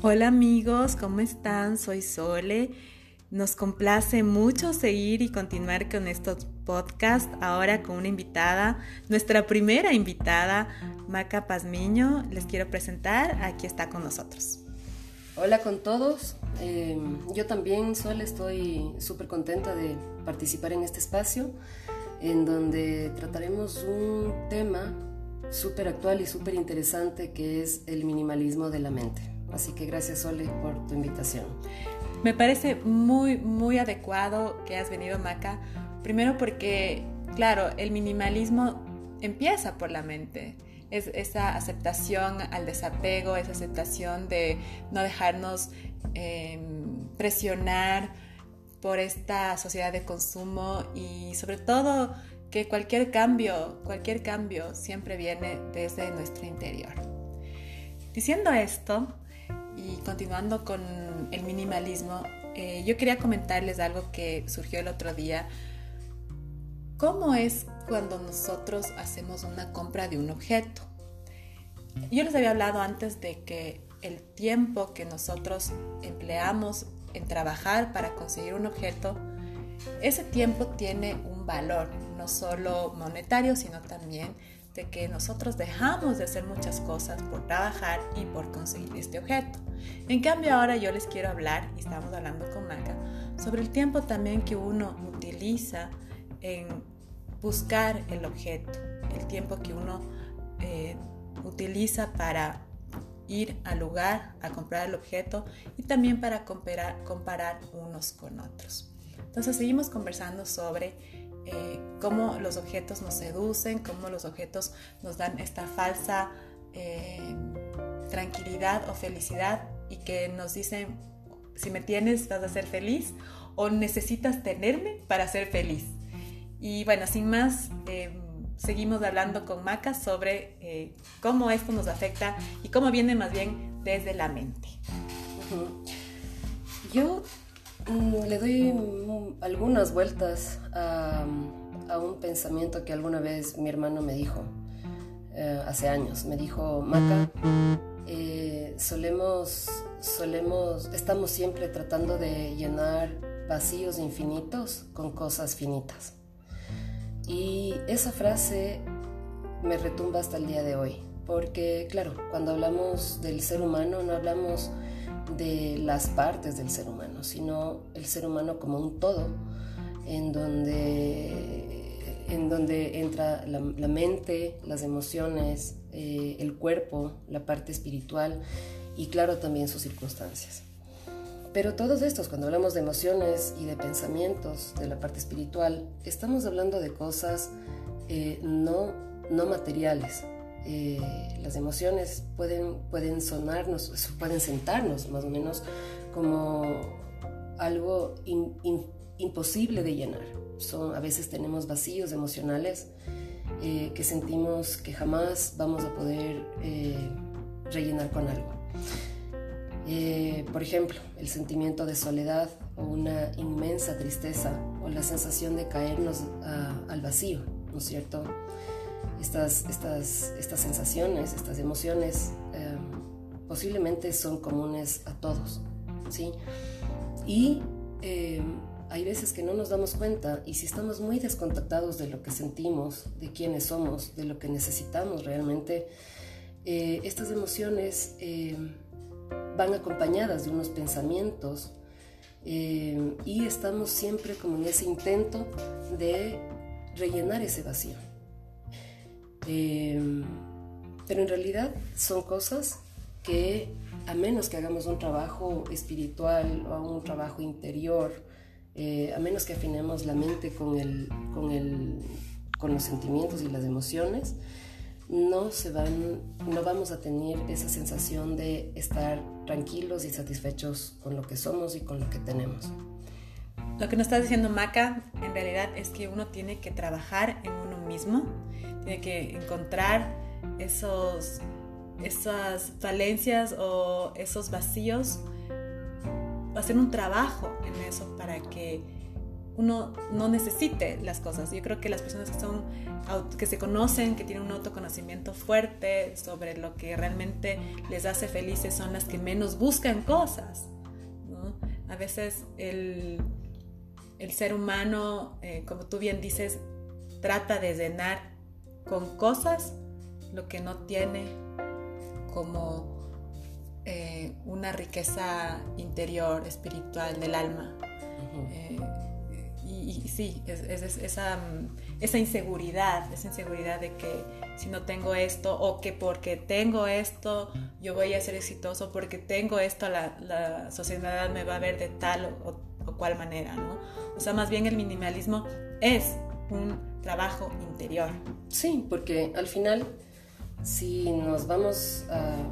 Hola amigos, ¿cómo están? Soy Sole. Nos complace mucho seguir y continuar con estos podcasts, ahora con una invitada, nuestra primera invitada, Maca Pazmiño. Les quiero presentar, aquí está con nosotros. Hola con todos, em, yo también, Sole, estoy súper contenta de participar en este espacio en donde trataremos un tema súper actual y súper interesante que es el minimalismo de la mente. Así que gracias Sole por tu invitación. Me parece muy, muy adecuado que has venido, Maca. Primero porque, claro, el minimalismo empieza por la mente. Es esa aceptación al desapego, esa aceptación de no dejarnos em, presionar por esta sociedad de consumo y sobre todo que cualquier cambio, cualquier cambio siempre viene desde nuestro interior. Diciendo esto, y continuando con el minimalismo, eh, yo quería comentarles algo que surgió el otro día. ¿Cómo es cuando nosotros hacemos una compra de un objeto? Yo les había hablado antes de que el tiempo que nosotros empleamos en trabajar para conseguir un objeto, ese tiempo tiene un valor, no solo monetario, sino también que nosotros dejamos de hacer muchas cosas por trabajar y por conseguir este objeto. En cambio ahora yo les quiero hablar, y estamos hablando con Maca, sobre el tiempo también que uno utiliza en buscar el objeto, el tiempo que uno eh, utiliza para ir al lugar a comprar el objeto y también para comparar, comparar unos con otros. Entonces seguimos conversando sobre eh, cómo los objetos nos seducen, cómo los objetos nos dan esta falsa eh, tranquilidad o felicidad y que nos dicen, si me tienes vas a ser feliz o necesitas tenerme para ser feliz. Y bueno, sin más, eh, seguimos hablando con Maca sobre cómo esto nos afecta y cómo viene más bien desde la mente. Yo le doy algunas vueltas a, un pensamiento que alguna vez mi hermano me dijo, eh, hace años. Me dijo, Maca, eh, solemos, solemos, estamos siempre tratando de llenar vacíos infinitos con cosas finitas. Y esa frase me retumba hasta el día de hoy, porque claro, cuando hablamos del ser humano no hablamos de las partes del ser humano, sino el ser humano como un todo, en donde, en donde entra la, mente, las emociones, eh, el cuerpo, la parte espiritual y claro también sus circunstancias. Pero todos estos, cuando hablamos de emociones y de pensamientos, de la parte espiritual, estamos hablando de cosas eh, no, no materiales, eh, las emociones pueden, pueden sonarnos, pueden sentarnos más o menos como algo imposible de llenar. Son, a veces tenemos vacíos emocionales eh, que sentimos que jamás vamos a poder eh, rellenar con algo. por ejemplo, el sentimiento de soledad o una inmensa tristeza o la sensación de caernos al vacío, ¿no es cierto? Estas, estas, estas sensaciones, estas emociones, em, posiblemente son comunes a todos, ¿sí? Y em, hay veces que no nos damos cuenta y si estamos muy descontactados de lo que sentimos, de quiénes somos, de lo que necesitamos realmente, eh, estas emociones em, van acompañadas de unos pensamientos y estamos siempre como en ese intento de rellenar ese vacío. Em, pero en realidad son cosas que a menos que hagamos un trabajo espiritual o un trabajo interior, eh, a menos que afinemos la mente con, el, con, el, con los sentimientos y las emociones, no, se van, no vamos a tener esa sensación de estar tranquilos y satisfechos con lo que somos y con lo que tenemos. Lo que nos está diciendo Maca en realidad es que uno tiene que trabajar en uno mismo tiene que encontrar esos, esas falencias o esos vacíos, hacer un trabajo en eso para que uno no necesite las cosas. Yo creo que las personas que son que se conocen, que tienen un autoconocimiento fuerte sobre lo que realmente les hace felices son las que menos buscan cosas. A veces el, el ser humano, eh, como tú bien dices, trata de llenar con cosas lo que no tiene como eh, una riqueza interior, espiritual del alma. Eh, y, sí, es, esa, esa, inseguridad, esa inseguridad de que si no tengo esto o que porque tengo esto yo voy a ser exitoso, porque tengo esto la, sociedad me va a ver de tal o, o, cual manera, ¿no? O sea, más bien el minimalismo es un trabajo interior. Sí, porque al final si nos vamos,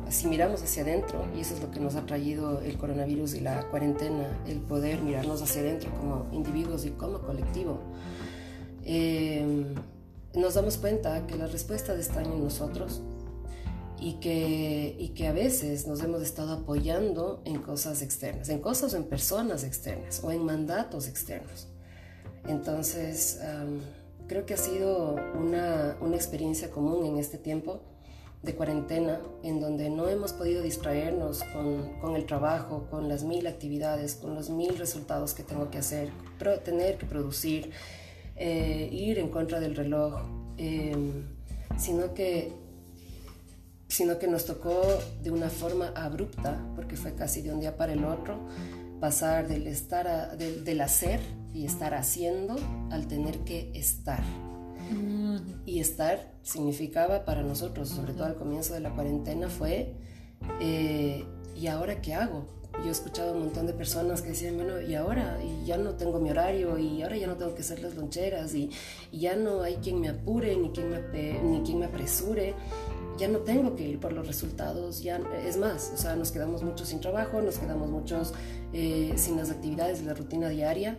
si miramos hacia adentro, y eso es lo que nos ha traído el coronavirus y la cuarentena, el poder mirarnos hacia adentro como individuos y como colectivo, em, nos damos cuenta que las respuestas están en nosotros y que, y que a veces nos hemos estado apoyando en cosas externas, en cosas o en personas externas o en mandatos externos. Entonces, creo que ha sido una, una experiencia común en este tiempo de cuarentena en donde no hemos podido distraernos con, el trabajo, con las mil actividades, con los mil resultados que tengo que hacer, tener que producir, eh, ir en contra del reloj, em, sino, que, sino que nos tocó de una forma abrupta, porque fue casi de un día para el otro, pasar del, estar del hacer y estar haciendo al tener que estar. Y estar significaba para nosotros, sobre todo al comienzo de la cuarentena, fue, eh, ¿y ahora qué hago? Yo he escuchado un montón de personas que decían, bueno, ¿y ahora? Y ya no tengo mi horario, y ahora ya no tengo que hacer las loncheras, y, ya no hay quien me apure, ni quien me, ni quien me apresure ya no tengo que ir por los resultados, ya es más, o sea, nos quedamos muchos sin trabajo, nos quedamos muchos eh, sin las actividades de la rutina diaria.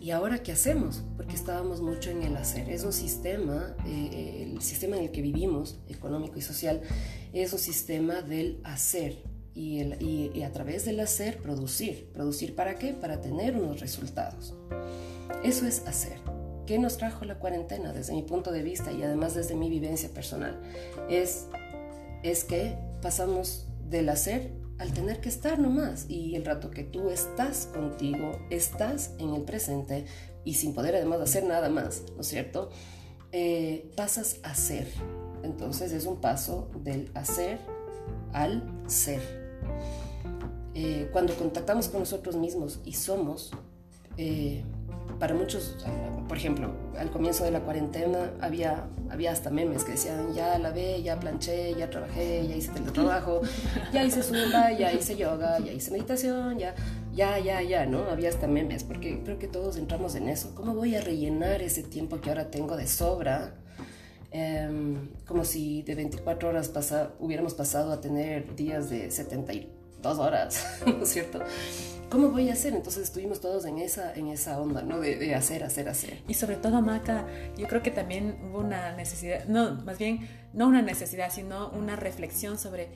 ¿Y ahora qué hacemos? Porque estábamos mucho en el hacer. Es un sistema, eh, el sistema en el que vivimos, económico y social, es un sistema del hacer. Y, y, a través del hacer, producir. ¿Producir para qué? Para tener unos resultados. Eso es hacer. ¿Qué nos trajo la cuarentena desde mi punto de vista y además desde mi vivencia personal? Es, es que pasamos del hacer al tener que estar nomás y el rato que tú estás contigo, estás en el presente y sin poder además hacer nada más, ¿no es cierto? Eh, pasas a ser. Entonces es un paso del hacer al ser. Eh, cuando contactamos con nosotros mismos y somos, eh, para muchos, por ejemplo, al comienzo de la cuarentena había, había hasta memes que decían, ya lavé, ya planché, ya trabajé, ya hice teletrabajo, ya hice zumba, ya hice yoga, ya hice meditación, ya, ya, ya, ya, ¿no? Había hasta memes, porque creo que todos entramos en eso. ¿Cómo voy a rellenar ese tiempo que ahora tengo de sobra? Em, como si de 24 horas hubiéramos pasado a tener días de 72 horas, ¿no es cierto? ¿cómo voy a hacer? Entonces estuvimos todos en esa, en esa onda, ¿no? De, de, hacer, hacer, hacer. Y sobre todo, Maca, yo creo que también hubo una necesidad, no, más bien, no una necesidad, sino una reflexión sobre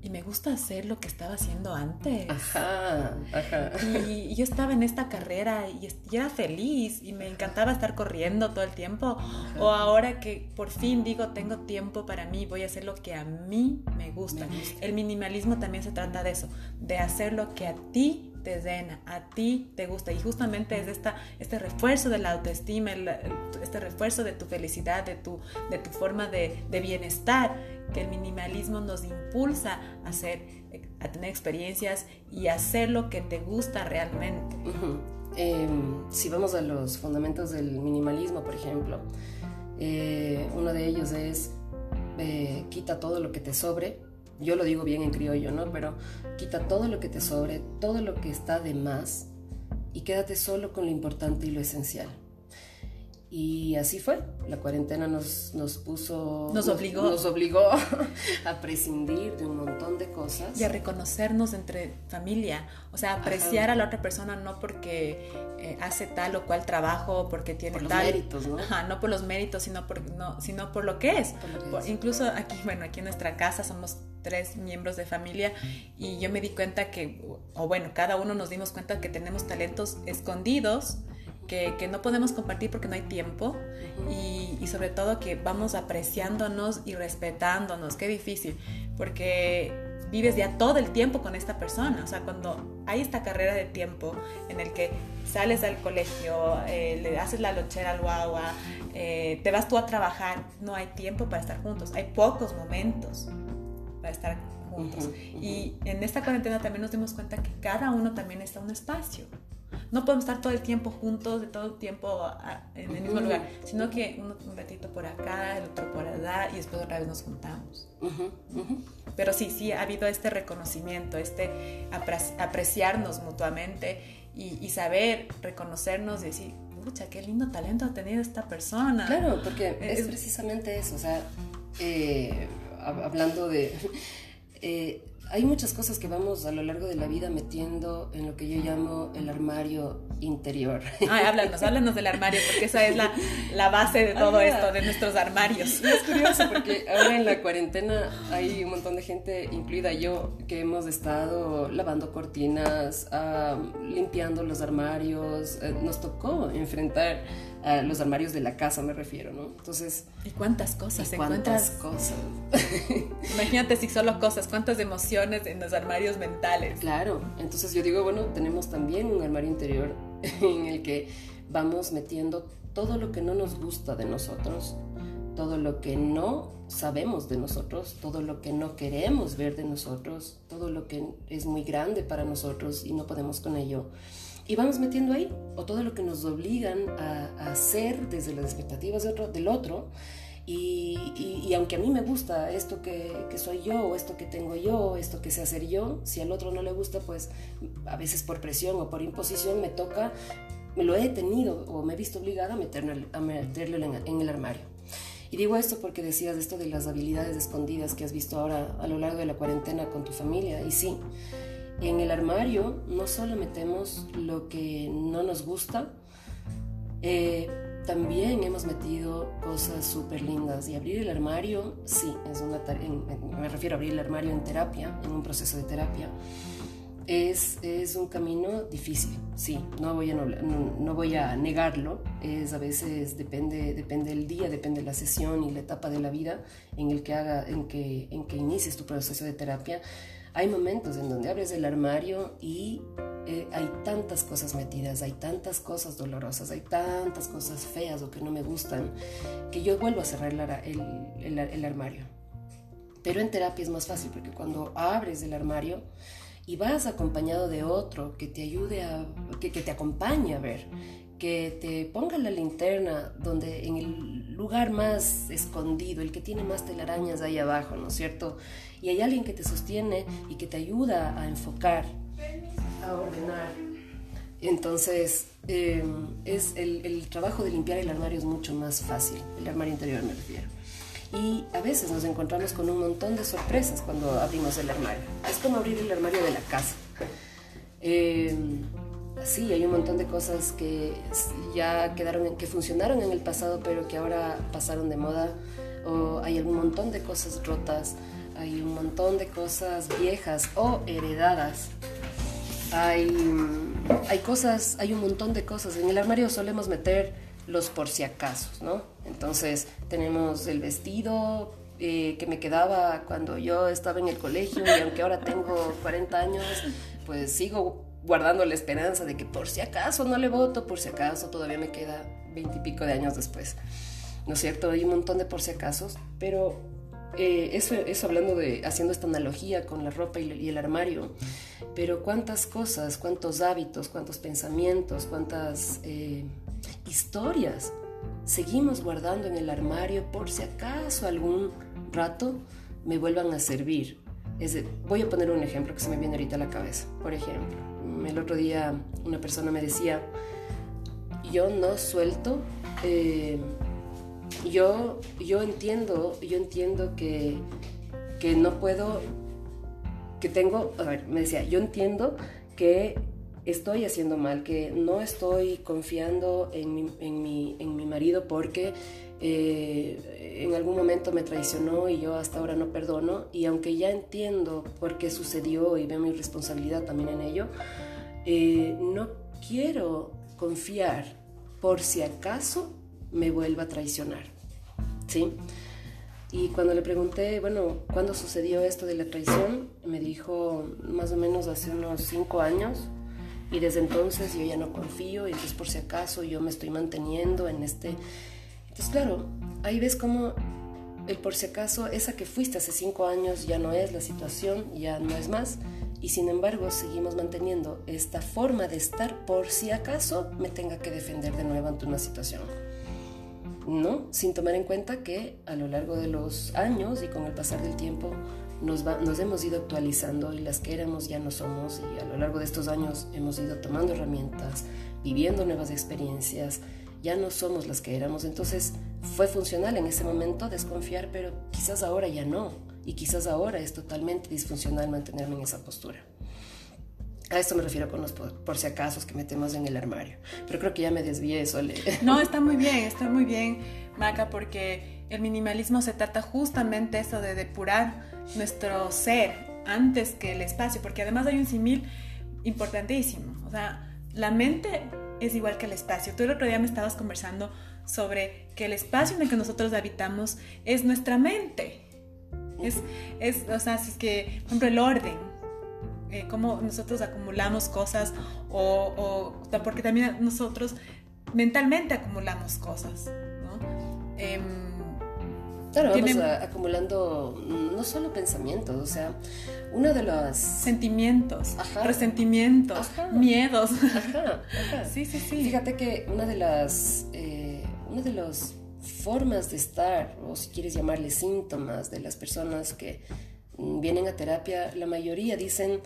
y me gusta hacer lo que estaba haciendo antes. Ajá, ajá. Y, yo estaba en esta carrera y, era feliz y me encantaba estar corriendo todo el tiempo. O ahora que por fin digo, tengo tiempo para mí, voy a hacer lo que a mí me gusta. El minimalismo también se trata de eso, de hacer lo que a ti te a ti te gusta. Y justamente es esta, este refuerzo de la autoestima, este refuerzo de tu felicidad, de tu, de tu forma de, de bienestar que el minimalismo nos impulsa a hacer, a tener experiencias y hacer lo que te gusta realmente. Em, si vamos a los fundamentos del minimalismo, por ejemplo, eh, uno de ellos es eh, quita todo lo que te sobre. Yo lo digo bien en criollo, ¿no? Pero quita todo lo que te sobre, todo lo que está de más y quédate solo con lo importante y lo esencial. Y así fue. La cuarentena nos, nos puso... Nos obligó. Nos, obligó a prescindir de un montón de cosas. Y a reconocernos entre familia. O sea, apreciar a la otra persona no porque eh, hace tal o cual trabajo, porque tiene por tal... Los méritos, ¿no? Ajá, no por los méritos, sino por, no, sino por lo que es. incluso aquí, bueno, aquí en nuestra casa somos tres miembros de familia y yo me di cuenta que, o bueno, cada uno nos dimos cuenta que tenemos talentos escondidos que, que, no podemos compartir porque no hay tiempo y, y, sobre todo que vamos apreciándonos y respetándonos. Qué difícil, porque vives ya todo el tiempo con esta persona. O sea, cuando hay esta carrera de tiempo en el que sales al colegio, eh, le haces la lochera al guagua, eh, te vas tú a trabajar, no hay tiempo para estar juntos. Hay pocos momentos para estar juntos. Y en esta cuarentena también nos dimos cuenta que cada uno también está en un espacio no podemos estar todo el tiempo juntos, de todo el tiempo en el mismo lugar, sino que uno un ratito por acá, el otro por allá y después otra vez nos juntamos. Pero sí, sí, ha habido este reconocimiento, este apreciarnos mutuamente y, saber reconocernos y decir, pucha, qué lindo talento ha tenido esta persona. Claro, porque es, precisamente eso, o sea, eh, hablando de... Eh, hay muchas cosas que vamos a lo largo de la vida metiendo en lo que yo llamo el armario interior. Ay, háblanos, háblanos del armario, porque esa es la, la base de todo esto, de nuestros armarios. es curioso, porque ahora en la cuarentena hay un montón de gente, incluida yo, que hemos estado lavando cortinas, limpiando los armarios. Eh, nos tocó enfrentar a los armarios de la casa, me refiero, ¿no? Entonces... ¿Y cuántas cosas ¿y cuántas cosas? Imagínate si solo cosas, cuántas emociones en los armarios mentales. Claro, entonces yo digo, bueno, tenemos también un armario interior en el que vamos metiendo todo lo que no nos gusta de nosotros, todo lo que no sabemos de nosotros, todo lo que no queremos ver de nosotros, todo lo que es muy grande para nosotros y no podemos con ello. Y vamos metiendo ahí, o todo lo que nos obligan a, hacer desde las expectativas de otro, del otro. Y, y, aunque a mí me gusta esto que, que, soy yo, o esto que tengo yo, esto que sé hacer yo, si al otro no le gusta, pues a veces por presión o por imposición me toca, me lo he tenido o me he visto obligada a, meterlo, a meterlo en, en el armario. Y digo esto porque decías esto de las habilidades escondidas que has visto ahora a lo largo de la cuarentena con tu familia. Y sí, en el armario no solo metemos lo que no nos gusta, eh, también hemos metido cosas súper lindas. Y abrir el armario, sí, es una me refiero a abrir el armario en terapia, en un proceso de terapia. Es, es un camino difícil, sí, no voy, a, no, no, voy a negarlo. Es a veces depende, depende del día, depende de la sesión y la etapa de la vida en el que, haga, en que, en que inicies tu proceso de terapia hay momentos en donde abres el armario y eh, hay tantas cosas metidas, hay tantas cosas dolorosas, hay tantas cosas feas o que no me gustan, que yo vuelvo a cerrar el, armario. Pero en terapia es más fácil porque cuando abres el armario y vas acompañado de otro que te ayude a, que, que te acompañe a ver, que te ponga la linterna donde en el lugar más escondido, el que tiene más telarañas ahí abajo, ¿no es cierto? Y hay alguien que te sostiene y que te ayuda a enfocar, a ordenar. Entonces, em, es el, trabajo de limpiar el armario es mucho más fácil, el armario interior me refiero. Y a veces nos encontramos con un montón de sorpresas cuando abrimos el armario. Es como abrir el armario de la casa. Eh, sí, hay un montón de cosas que ya quedaron, que funcionaron en el pasado, pero que ahora pasaron de moda. O hay un montón de cosas rotas hay un montón de cosas viejas o heredadas. Hay, hay cosas, hay un montón de cosas. En el armario solemos meter los por si acaso, ¿no? Entonces tenemos el vestido eh, que me quedaba cuando yo estaba en el colegio y aunque ahora tengo 40 años, pues sigo guardando la esperanza de que por si acaso no le voto, por si acaso todavía me queda 20 y pico de años después. ¿No es cierto? Hay un montón de por si acaso, pero eh, eso, eso, hablando de, haciendo esta analogía con la ropa y, el armario, pero cuántas cosas, cuántos hábitos, cuántos pensamientos, cuántas eh, historias seguimos guardando en el armario por si acaso algún rato me vuelvan a servir. Voy a poner un ejemplo que se me viene ahorita a la cabeza. Por ejemplo, el otro día una persona me decía, yo no suelto eh, yo, yo entiendo, yo entiendo que, que no puedo, que tengo, a ver, me decía, yo entiendo que estoy haciendo mal, que no estoy confiando en mi, en mi, en mi marido porque eh, en algún momento me traicionó y yo hasta ahora no perdono. Y aunque ya entiendo por qué sucedió y veo mi responsabilidad también en ello, eh, no quiero confiar por si acaso me vuelva a traicionar. ¿Sí? Y cuando le pregunté, bueno, ¿cuándo sucedió esto de la traición? Me dijo más o menos hace unos cinco años. Y desde entonces yo ya no confío, y entonces por si acaso yo me estoy manteniendo en este... Entonces, claro, ahí ves cómo el por si acaso, esa que fuiste hace cinco años ya no es la situación, ya no es más. Y sin embargo seguimos manteniendo esta forma de estar por si acaso me tenga que defender de nuevo ante una situación. ¿No? Sin tomar en cuenta que a lo largo de los años y con el pasar del tiempo nos, hemos ido actualizando y las que éramos ya no somos y a lo largo de estos años hemos ido tomando herramientas, viviendo nuevas experiencias, ya no somos las que éramos. Entonces fue funcional en ese momento desconfiar, pero quizás ahora ya no y quizás ahora es totalmente disfuncional mantenerme en esa postura. A esto me refiero con los por, si acaso que metemos en el armario. Pero creo que ya me desvié, Sole. No, está muy bien, está muy bien, Maca, porque el minimalismo se trata justamente eso de depurar nuestro ser antes que el espacio, porque además hay un simil importantísimo. O sea, la mente es igual que el espacio. Tú el otro día me estabas conversando sobre que el espacio en el que nosotros habitamos es nuestra mente. Es, es o sea, si es que, por ejemplo, el orden, eh, cómo nosotros acumulamos cosas o, porque también nosotros mentalmente acumulamos cosas, ¿no? Em, claro, vamos acumulando no solo pensamientos, o sea, uno de los... Sentimientos, resentimientos, miedos. Sí, sí, sí. Fíjate que una de las... Eh, una de las formas de estar, o si quieres llamarle síntomas de las personas que vienen a terapia, la mayoría dicen,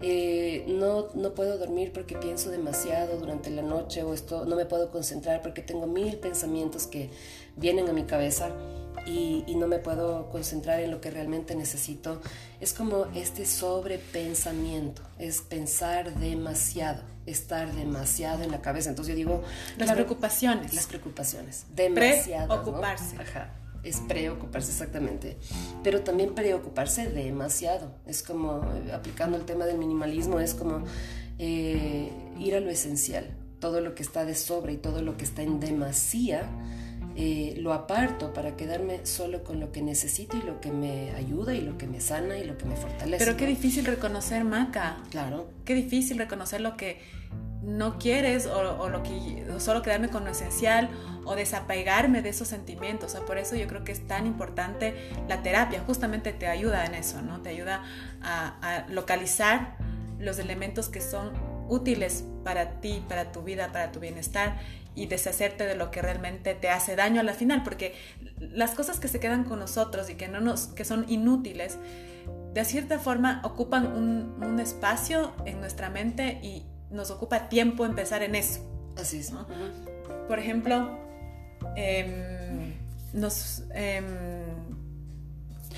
eh, no, no puedo dormir porque pienso demasiado durante la noche o esto, no me puedo concentrar porque tengo mil pensamientos que vienen a mi cabeza y, y no me puedo concentrar en lo que realmente necesito. Es como este sobrepensamiento, es pensar demasiado, estar demasiado en la cabeza. Entonces yo digo... Las preocupaciones. Las preocupaciones. Demasiado. Preocuparse. Ajá es preocuparse exactamente, pero también preocuparse demasiado. Es como, aplicando el tema del minimalismo, es como eh, ir a lo esencial. Todo lo que está de sobra y todo lo que está en demasía, eh, lo aparto para quedarme solo con lo que necesito y lo que me ayuda y lo que me sana y lo que me fortalece. Pero qué difícil reconocer, Maca. Claro. Qué difícil reconocer lo que no quieres o, lo que solo quedarme con lo esencial o desapegarme de esos sentimientos. O por eso yo creo que es tan importante la terapia, justamente te ayuda en eso, ¿no? Te ayuda a, localizar los elementos que son útiles para ti, para tu vida, para tu bienestar y deshacerte de lo que realmente te hace daño a la final, porque las cosas que se quedan con nosotros y que, no nos, que son inútiles, de cierta forma ocupan un, un espacio en nuestra mente y, nos ocupa tiempo empezar en eso. Así es. Por ejemplo, em, nos, em,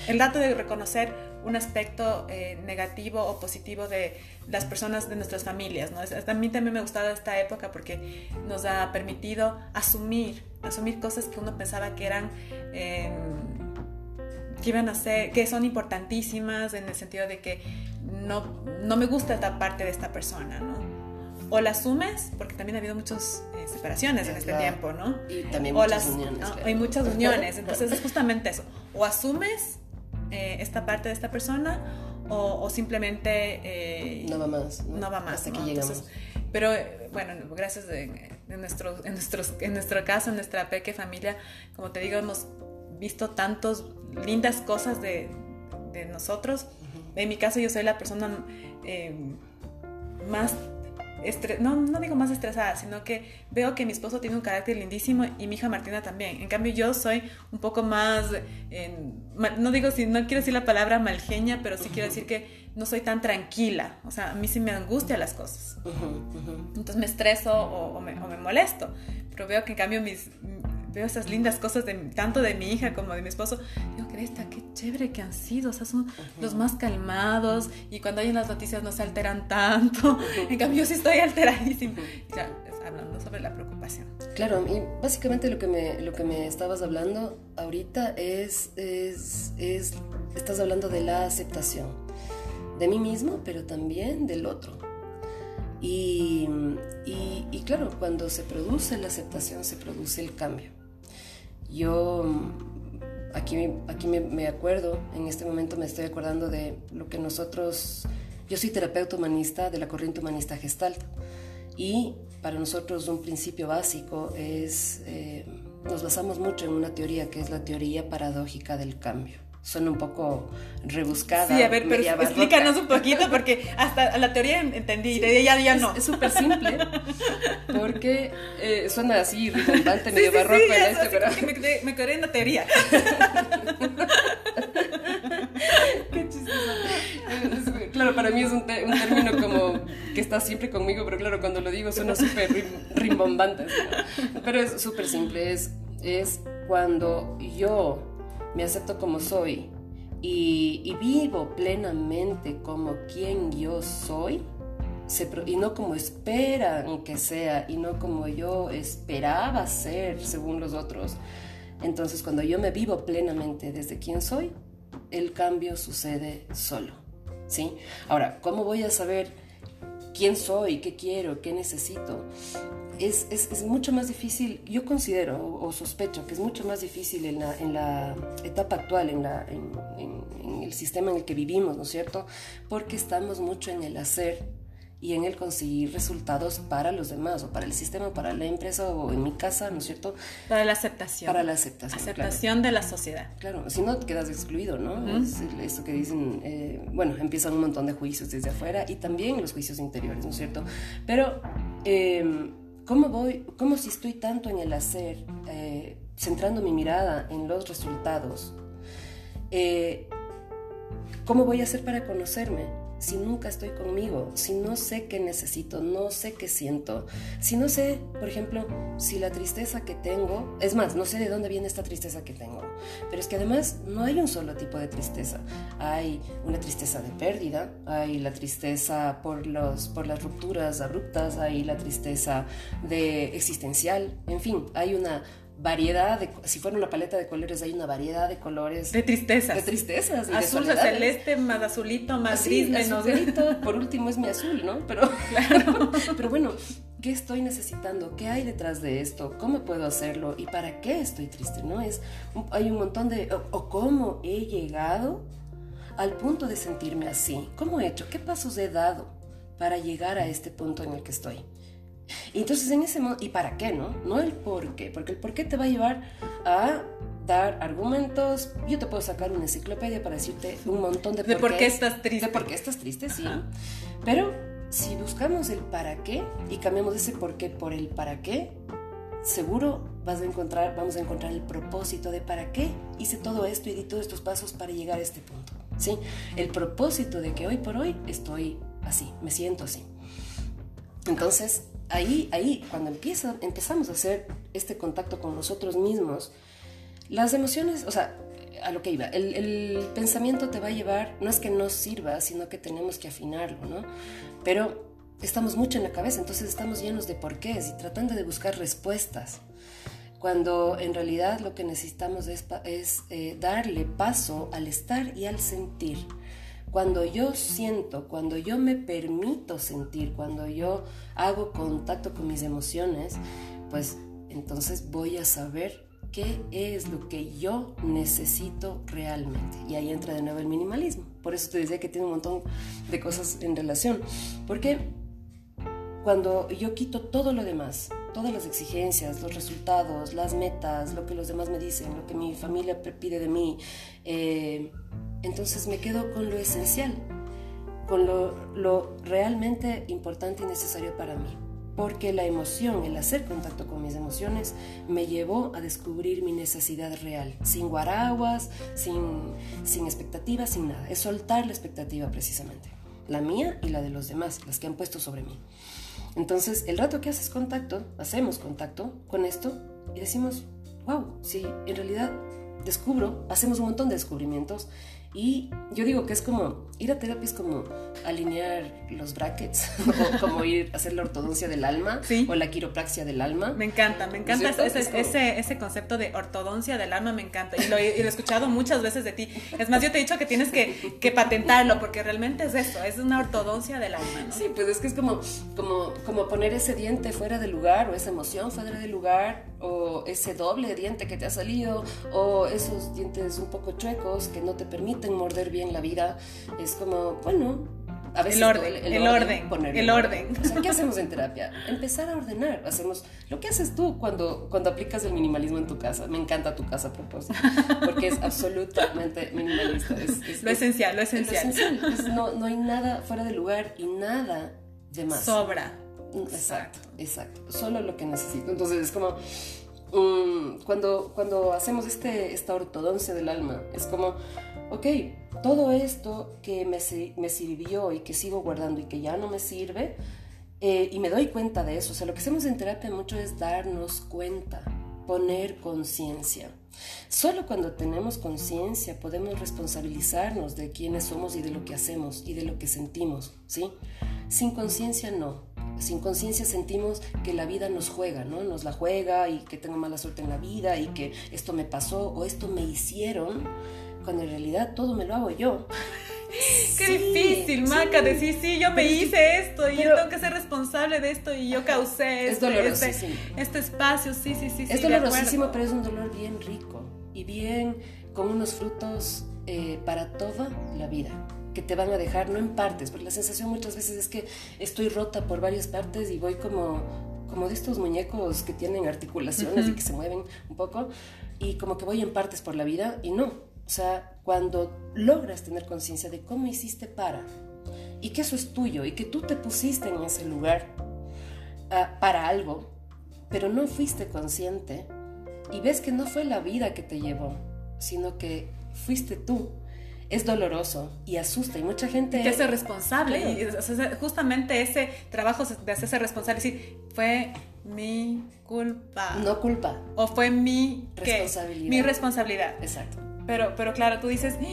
el dato de reconocer un aspecto eh, negativo o positivo de las personas de nuestras familias. ¿no? A mí también me ha gustado esta época porque nos ha permitido asumir, asumir cosas que uno pensaba que eran... Em, que iban a ser, que son importantísimas en el sentido de que no, no me gusta esta parte de esta persona, ¿no? O la asumes, porque también ha habido muchas eh, separaciones en este tiempo, ¿no? Y también muchas uniones. Hay muchas uniones, entonces es justamente eso. O asumes eh, esta parte de esta persona o, simplemente... Eh, no va más. No, va más. Hasta que llegamos. pero bueno, gracias en, nuestro, en, nuestros, en nuestro caso, en nuestra peque familia, como te digo, hemos visto tantas lindas cosas de, de nosotros. En mi caso yo soy la persona más no, no digo más estresada, sino que veo que mi esposo tiene un carácter lindísimo y mi hija Martina también. En cambio yo soy un poco más, no digo si, no quiero decir la palabra malgeña, pero sí quiero decir que no soy tan tranquila. O sea, a mí sí me angustia las cosas. Entonces me estreso o, me, o me molesto. Pero veo que en cambio mis, veo esas lindas cosas de, tanto de mi hija como de mi esposo, digo, Cresta, qué chévere que han sido, o sea, son los más calmados y cuando hay las noticias no se alteran tanto, en cambio yo sí estoy alteradísima. Ya, hablando sobre la preocupación. Claro, y básicamente lo que me, lo que me estabas hablando ahorita es, es, es, estás hablando de la aceptación de mí mismo, pero también del otro. Y, y, claro, cuando se produce la aceptación, se produce el cambio. Yo aquí, aquí me, acuerdo, en este momento me estoy acordando de lo que nosotros, yo soy terapeuta humanista de la corriente humanista Gestalt y para nosotros un principio básico es, eh, nos basamos mucho en una teoría que es la teoría paradójica del cambio suena un poco rebuscada. Sí, a ver, pero explícanos un poquito porque hasta la teoría entendí y de ella ya no. Es súper simple porque eh, suena así redundante, medio barroco. este, pero... me, me quedé en la teoría. Qué chistoso. Claro, para mí es un, término como que está siempre conmigo, pero claro, cuando lo digo suena súper rimbombante. Pero es súper simple, es, es cuando yo me acepto como soy y, vivo plenamente como quien yo soy, y no como esperan que sea, y no como yo esperaba ser según los otros. Entonces cuando yo me vivo plenamente desde quien soy, el cambio sucede solo. ¿sí? Ahora, ¿cómo voy a saber quién soy, qué quiero, qué necesito? Es, es, mucho más difícil, yo considero o, sospecho que es mucho más difícil en la, en la etapa actual, en, la, en, en, el sistema en el que vivimos, ¿no es cierto? Porque estamos mucho en el hacer y en el conseguir resultados para los demás o para el sistema, para la empresa o en mi casa, ¿no es cierto? Para la aceptación. Para la aceptación. Aceptación de la sociedad. Claro, si no quedas excluido, ¿no? Es esto que dicen, eh, bueno, empiezan un montón de juicios desde afuera y también los juicios interiores, ¿no es cierto? Pero... Eh, ¿Cómo voy, cómo si estoy tanto en el hacer, eh, centrando mi mirada en los resultados? Eh, ¿Cómo voy a hacer para conocerme? Si nunca estoy conmigo, si no sé qué necesito, no sé qué siento, si no sé, por ejemplo, si la tristeza que tengo, es más, no sé de dónde viene esta tristeza que tengo, pero es que además no hay un solo tipo de tristeza, hay una tristeza de pérdida, hay la tristeza por, los, por las rupturas abruptas, hay la tristeza de existencial, en fin, hay una variedad de, si fuera una paleta de colores, hay una variedad de colores. De tristezas. De tristezas. azul, celeste, más azulito, más gris, menos. por último es mi azul, ¿no? Pero, claro. pero bueno, ¿qué estoy necesitando? ¿Qué hay detrás de esto? ¿Cómo puedo hacerlo? ¿Y para qué estoy triste? ¿No? Es, hay un montón de, o, o cómo he llegado al punto de sentirme así. ¿Cómo he hecho? ¿Qué pasos he dado para llegar a este punto en el que estoy? Y entonces en ese modo, ¿y para qué, no? No el por qué, porque el por qué te va a llevar a dar argumentos. Yo te puedo sacar una enciclopedia para decirte un montón de, de por qué estás triste. De por qué estás triste, sí. Pero si buscamos el para qué y cambiamos ese por qué por el para qué, seguro vas a encontrar, vamos a encontrar el propósito de para qué hice todo esto y di todos estos pasos para llegar a este punto. ¿sí? El propósito de que hoy por hoy estoy así, me siento así. Entonces, ahí, ahí, cuando empieza, empezamos a hacer este contacto con nosotros mismos, las emociones, o sea, a lo que iba, el, el, pensamiento te va a llevar, no es que no sirva, sino que tenemos que afinarlo, ¿no? Pero estamos mucho en la cabeza, entonces estamos llenos de porqués y tratando de buscar respuestas, cuando en realidad lo que necesitamos es, es eh, darle paso al estar y al sentir. Cuando yo siento, cuando yo me permito sentir, cuando yo hago contacto con mis emociones, pues entonces voy a saber qué es lo que yo necesito realmente. Y ahí entra de nuevo el minimalismo. Por eso te decía que tiene un montón de cosas en relación. Porque cuando yo quito todo lo demás, todas las exigencias, los resultados, las metas, lo que los demás me dicen, lo que mi familia pide de mí, eh, entonces me quedo con lo esencial, con lo, realmente importante y necesario para mí. Porque la emoción, el hacer contacto con mis emociones, me llevó a descubrir mi necesidad real, sin guaraguas, sin, sin expectativas, sin nada. Es soltar la expectativa precisamente, la mía y la de los demás, las que han puesto sobre mí. Entonces, el rato que haces contacto, hacemos contacto con esto y decimos, wow, sí, en realidad descubro, hacemos un montón de descubrimientos y yo digo que es como, ir a terapia es como alinear los brackets, o como ir a hacer la ortodoncia del alma o la quiropraxia del alma. Me encanta, me encanta ese, ese, concepto de ortodoncia del alma, me encanta. Y lo, he, escuchado muchas veces de ti. Es más, yo te he dicho que tienes que, que, patentarlo, porque realmente es eso, es una ortodoncia del alma. Sí, pues es que es como, como, como poner ese diente fuera de lugar, o esa emoción fuera de lugar, o ese doble diente que te ha salido, o esos dientes un poco chuecos que no te permiten morder bien la vida. Es como, bueno, a veces el orden, el, orden, el orden. ¿Qué hacemos en terapia? Empezar a ordenar. Hacemos lo que haces tú cuando, cuando aplicas el minimalismo en tu casa. Me encanta tu casa a propósito, porque es absolutamente minimalista. Es, lo esencial, lo esencial. no, no hay nada fuera de lugar y nada de más. Sobra. Exacto, exacto. Solo lo que necesito. Entonces es como... Mm, cuando, cuando hacemos este, esta ortodoncia del alma, es como, ok, todo esto que me, me sirvió y que sigo guardando y que ya no me sirve, eh, y me doy cuenta de eso. O sea, lo que hacemos en terapia mucho es darnos cuenta, poner conciencia. Solo cuando tenemos conciencia podemos responsabilizarnos de quiénes somos y de lo que hacemos y de lo que sentimos, ¿sí? Sin conciencia no. Sin conciencia sentimos que la vida nos juega, ¿no? Nos la juega y que tengo mala suerte en la vida y que esto me pasó o esto me hicieron cuando en realidad todo me lo hago yo. Qué difícil, Maca, decir, sí, yo me hice esto y yo tengo que ser responsable de esto y yo causé es este, dolorosísimo. Este, espacio, sí, sí, sí. Es dolorosísimo, pero es un dolor bien rico y bien con unos frutos eh, para toda la vida que te van a dejar, no en partes, porque la sensación muchas veces es que estoy rota por varias partes y voy como, como de estos muñecos que tienen articulaciones y que se mueven un poco y como que voy en partes por la vida y no, o sea, cuando logras tener conciencia de cómo hiciste para y que eso es tuyo y que tú te pusiste en ese lugar uh, para algo, pero no fuiste consciente y ves que no fue la vida que te llevó, sino que fuiste tú. Es doloroso y asusta y mucha gente... Que es responsable. Y, justamente ese trabajo de hacerse responsable, decir, fue mi culpa. No culpa. O fue mi... Responsabilidad. Mi responsabilidad. Exacto. Pero, pero claro, tú dices, ¡Ah!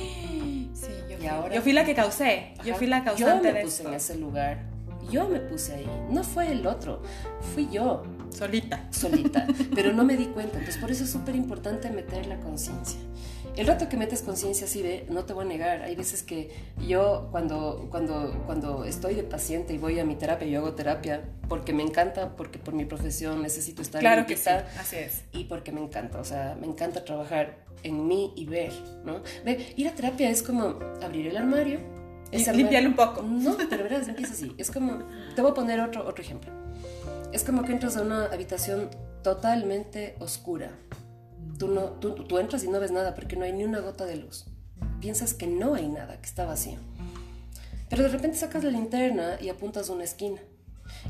sí, yo fui, yo fui la que causé, yo fui la causante Yo me puse en ese lugar, yo me puse ahí, no fue el otro, fui yo. Solita. Solita, pero no me di cuenta, entonces por eso es súper importante meter la conciencia. El rato que metes conciencia, sí, ve, no te voy a negar. Hay veces que yo, cuando, cuando, cuando estoy de paciente y voy a mi terapia, yo hago terapia porque me encanta, porque por mi profesión necesito estar Claro que sí, así es. Y porque me encanta, o sea, me encanta trabajar en mí y ver, ¿no? Ve, ir a terapia es como abrir el armario. Y limpiarlo un poco. No, pero verás, empieza así. Es como, te voy a poner otro, otro ejemplo. Es como que entras a una habitación totalmente oscura Tú, no, tú, tú entras y no ves nada porque no hay ni una gota de luz. Piensas que no hay nada, que está vacío. Pero de repente sacas la linterna y apuntas a una esquina.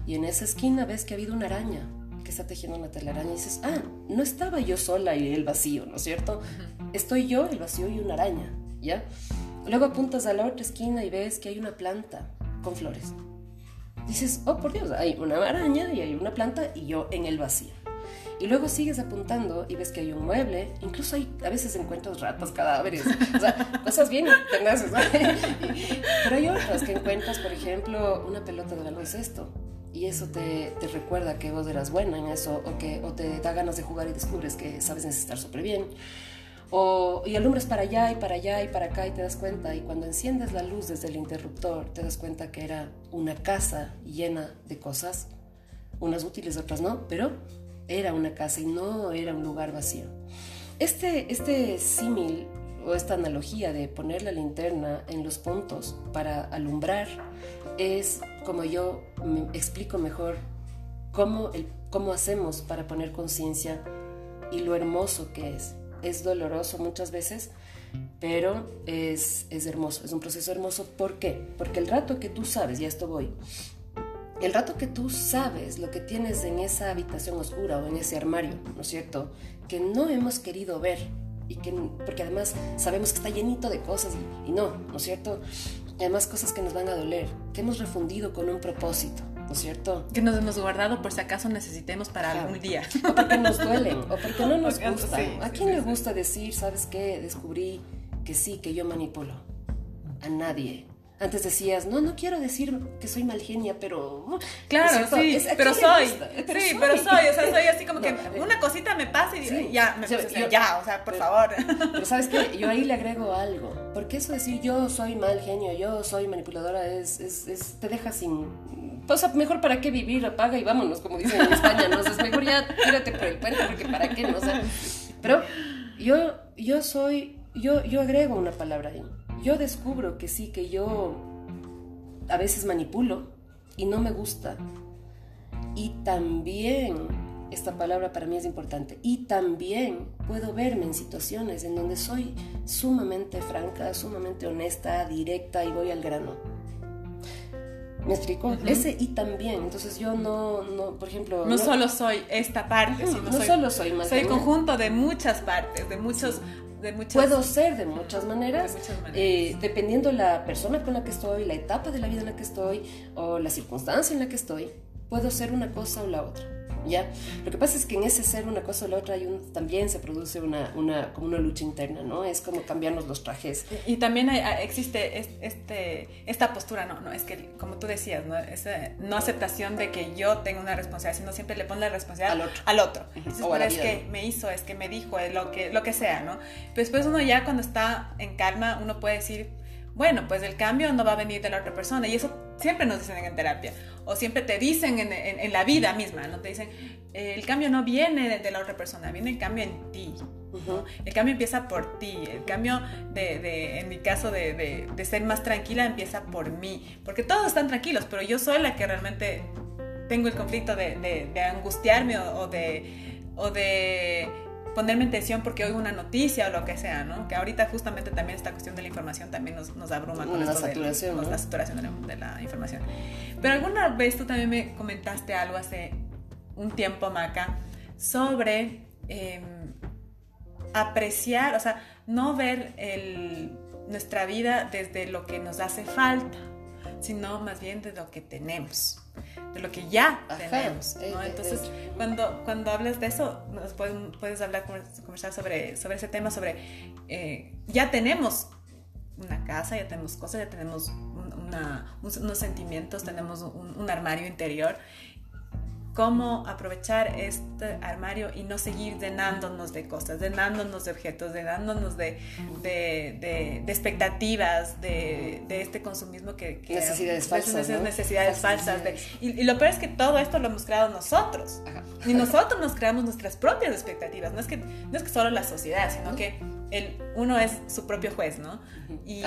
Y en esa esquina ves que ha habido una araña que está tejiendo una telaraña y dices, ah, no estaba yo sola y el vacío, ¿no es cierto? Estoy yo, el vacío y una araña, ¿ya? Luego apuntas a la otra esquina y ves que hay una planta con flores. Dices, oh por Dios, hay una araña y hay una planta y yo en el vacío. Y luego sigues apuntando y ves que hay un mueble, incluso hay, a veces encuentras ratas, cadáveres, o sea, cosas bien tenaces, Pero hay otras que encuentras, por ejemplo, una pelota de baloncesto y eso te, te, recuerda que vos eras buena en eso o que o te da ganas de jugar y descubres que sabes necesitar súper bien. O, y alumbras para allá y para allá y para acá y te das cuenta y cuando enciendes la luz desde el interruptor te das cuenta que era una casa llena de cosas, unas útiles, otras no, pero era una casa y no era un lugar vacío. Este, este símil o esta analogía de poner la linterna en los puntos para alumbrar es como yo me explico mejor cómo, el, cómo hacemos para poner conciencia y lo hermoso que es. Es doloroso muchas veces, pero es, es hermoso, es un proceso hermoso. ¿Por qué? Porque el rato que tú sabes, y a esto voy, el rato que tú sabes lo que tienes en esa habitación oscura o en ese armario, ¿no es cierto? Que no hemos querido ver y que porque además sabemos que está llenito de cosas y, no, ¿no es cierto? Y además cosas que nos van a doler, que hemos refundido con un propósito, ¿no es cierto? Que nos hemos guardado por si acaso necesitemos para algún día. O porque nos duelen, o porque no nos gusta. ¿A quién le gusta decir, sabes qué? Descubrí que sí, que yo manipulo. A nadie. Antes decías, no, no quiero decir que soy mal genia, pero... Claro, sí, pero soy. sí, pero soy. O sea, soy así como que una cosita me pasa y ya, me ya, o sea, por favor. Pero sabes que yo ahí le agrego algo. Porque eso decir yo soy mal genio, yo soy manipuladora, es, es, es te deja sin... O sea, mejor para qué vivir, apaga y vámonos, como dicen en España, ¿no? es mejor ya tírate por el puente, porque para qué, ¿no? O sea, pero yo, yo soy, yo, yo agrego una palabra ahí yo descubro que sí, que yo a veces manipulo y no me gusta. Y también, esta palabra para mí es importante, y también puedo verme en situaciones en donde soy sumamente franca, sumamente honesta, directa y voy al grano. ¿Me explico? Ese y también. Entonces yo no, no por ejemplo... No, solo soy esta parte, sino no solo soy más Soy conjunto de muchas partes, de muchos... Puedo ser de muchas maneras, eh, dependiendo la persona con la que estoy, la etapa de la vida en la que estoy o la circunstancia en la que estoy, puedo ser una cosa o la otra. ¿Ya? Lo que pasa es que en ese ser una cosa o la otra hay un, también se produce una, una, como una lucha interna, ¿no? Es como cambiarnos los trajes. Y, también existe este, esta postura, ¿no? no Es que, como tú decías, ¿no? Esa no aceptación de que yo tengo una responsabilidad, sino siempre le pones la responsabilidad al otro. Al otro. es que me hizo, es que me dijo, es lo que, lo que sea, ¿no? Pero después uno ya cuando está en calma, uno puede decir bueno, pues el cambio no va a venir de la otra persona. Y eso siempre nos dicen en terapia. O siempre te dicen en, la vida misma, ¿no? Te dicen, el cambio no viene de, la otra persona, viene el cambio en ti. El cambio empieza por ti. El cambio, de, en mi caso, de, ser más tranquila, empieza por mí. Porque todos están tranquilos, pero yo soy la que realmente tengo el conflicto de, angustiarme o de... O de ponerme en tensión porque oigo una noticia o lo que sea, ¿no? Que ahorita justamente también esta cuestión de la información también nos, nos abruma con la saturación, la saturación de la, información. Pero alguna vez tú también me comentaste algo hace un tiempo, Maca, sobre em, apreciar, o sea, no ver el, nuestra vida desde lo que nos hace falta, sino más bien de lo que tenemos de lo que ya tenemos, ¿no? Eh, Entonces, cuando, cuando hablas de eso, nos puedes, hablar, conversar sobre, sobre ese tema, sobre eh, ya tenemos una casa, ya tenemos cosas, ya tenemos unos sentimientos, tenemos un, armario interior cómo aprovechar este armario y no seguir llenándonos de cosas, llenándonos de objetos, llenándonos de, de, de, expectativas, de, este consumismo que... necesidades falsas. Necesidades falsas. Y, lo peor es que todo esto lo hemos creado nosotros. Y nosotros nos creamos nuestras propias expectativas. No es que, no es que solo la sociedad, sino que el, uno es su propio juez, ¿no? Y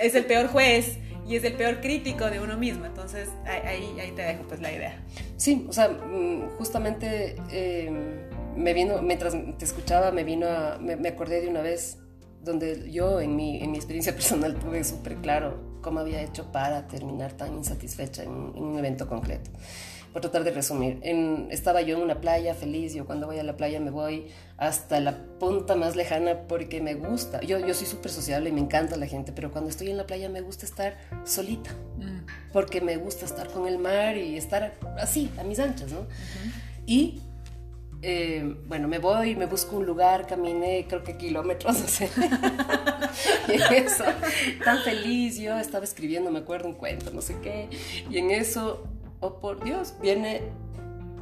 es el peor juez y es el peor crítico de uno mismo. Entonces ahí, ahí te dejo pues la idea. Sí, o sea, mm, justamente em, me vino, mientras te escuchaba, me vino a, me, acordé de una vez donde yo en mi, en mi experiencia personal tuve súper claro cómo había hecho para terminar tan insatisfecha en un evento concreto por tratar de resumir. En, estaba yo en una playa feliz, yo cuando voy a la playa me voy hasta la punta más lejana porque me gusta. Yo, yo soy súper sociable y me encanta la gente, pero cuando estoy en la playa me gusta estar solita, mm. porque me gusta estar con el mar y estar así, a mis anchas, ¿no? Y eh, bueno, me voy, me busco un lugar, caminé creo que kilómetros, no sé. y en eso, tan feliz, yo estaba escribiendo, me acuerdo, un cuento, no sé qué. Y en eso oh por Dios, viene,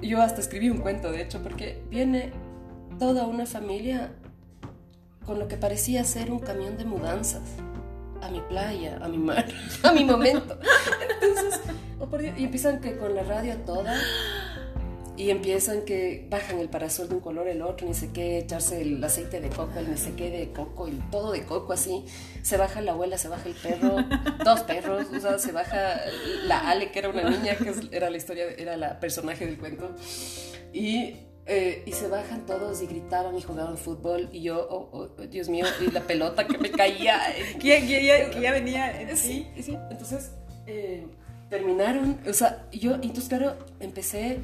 yo hasta escribí un cuento de hecho, porque viene toda una familia con lo que parecía ser un camión de mudanzas a mi playa, a mi mar, a mi momento. Entonces, oh por Dios, y empiezan que con la radio toda y empiezan que bajan el parasol de un color el otro, ni sé qué, echarse el aceite de coco, el ni sé qué de coco, y todo de coco así. Se baja la abuela, se baja el perro, dos perros, o sea, se baja la Ale, que era una niña, que era la historia, era la personaje del cuento. Y eh, y se bajan todos y gritaban y jugaban fútbol y yo, oh, oh, Dios mío, y la pelota que me caía. que, ya, ya, venía. Sí, sí. Entonces eh, terminaron, o sea, yo, entonces claro, empecé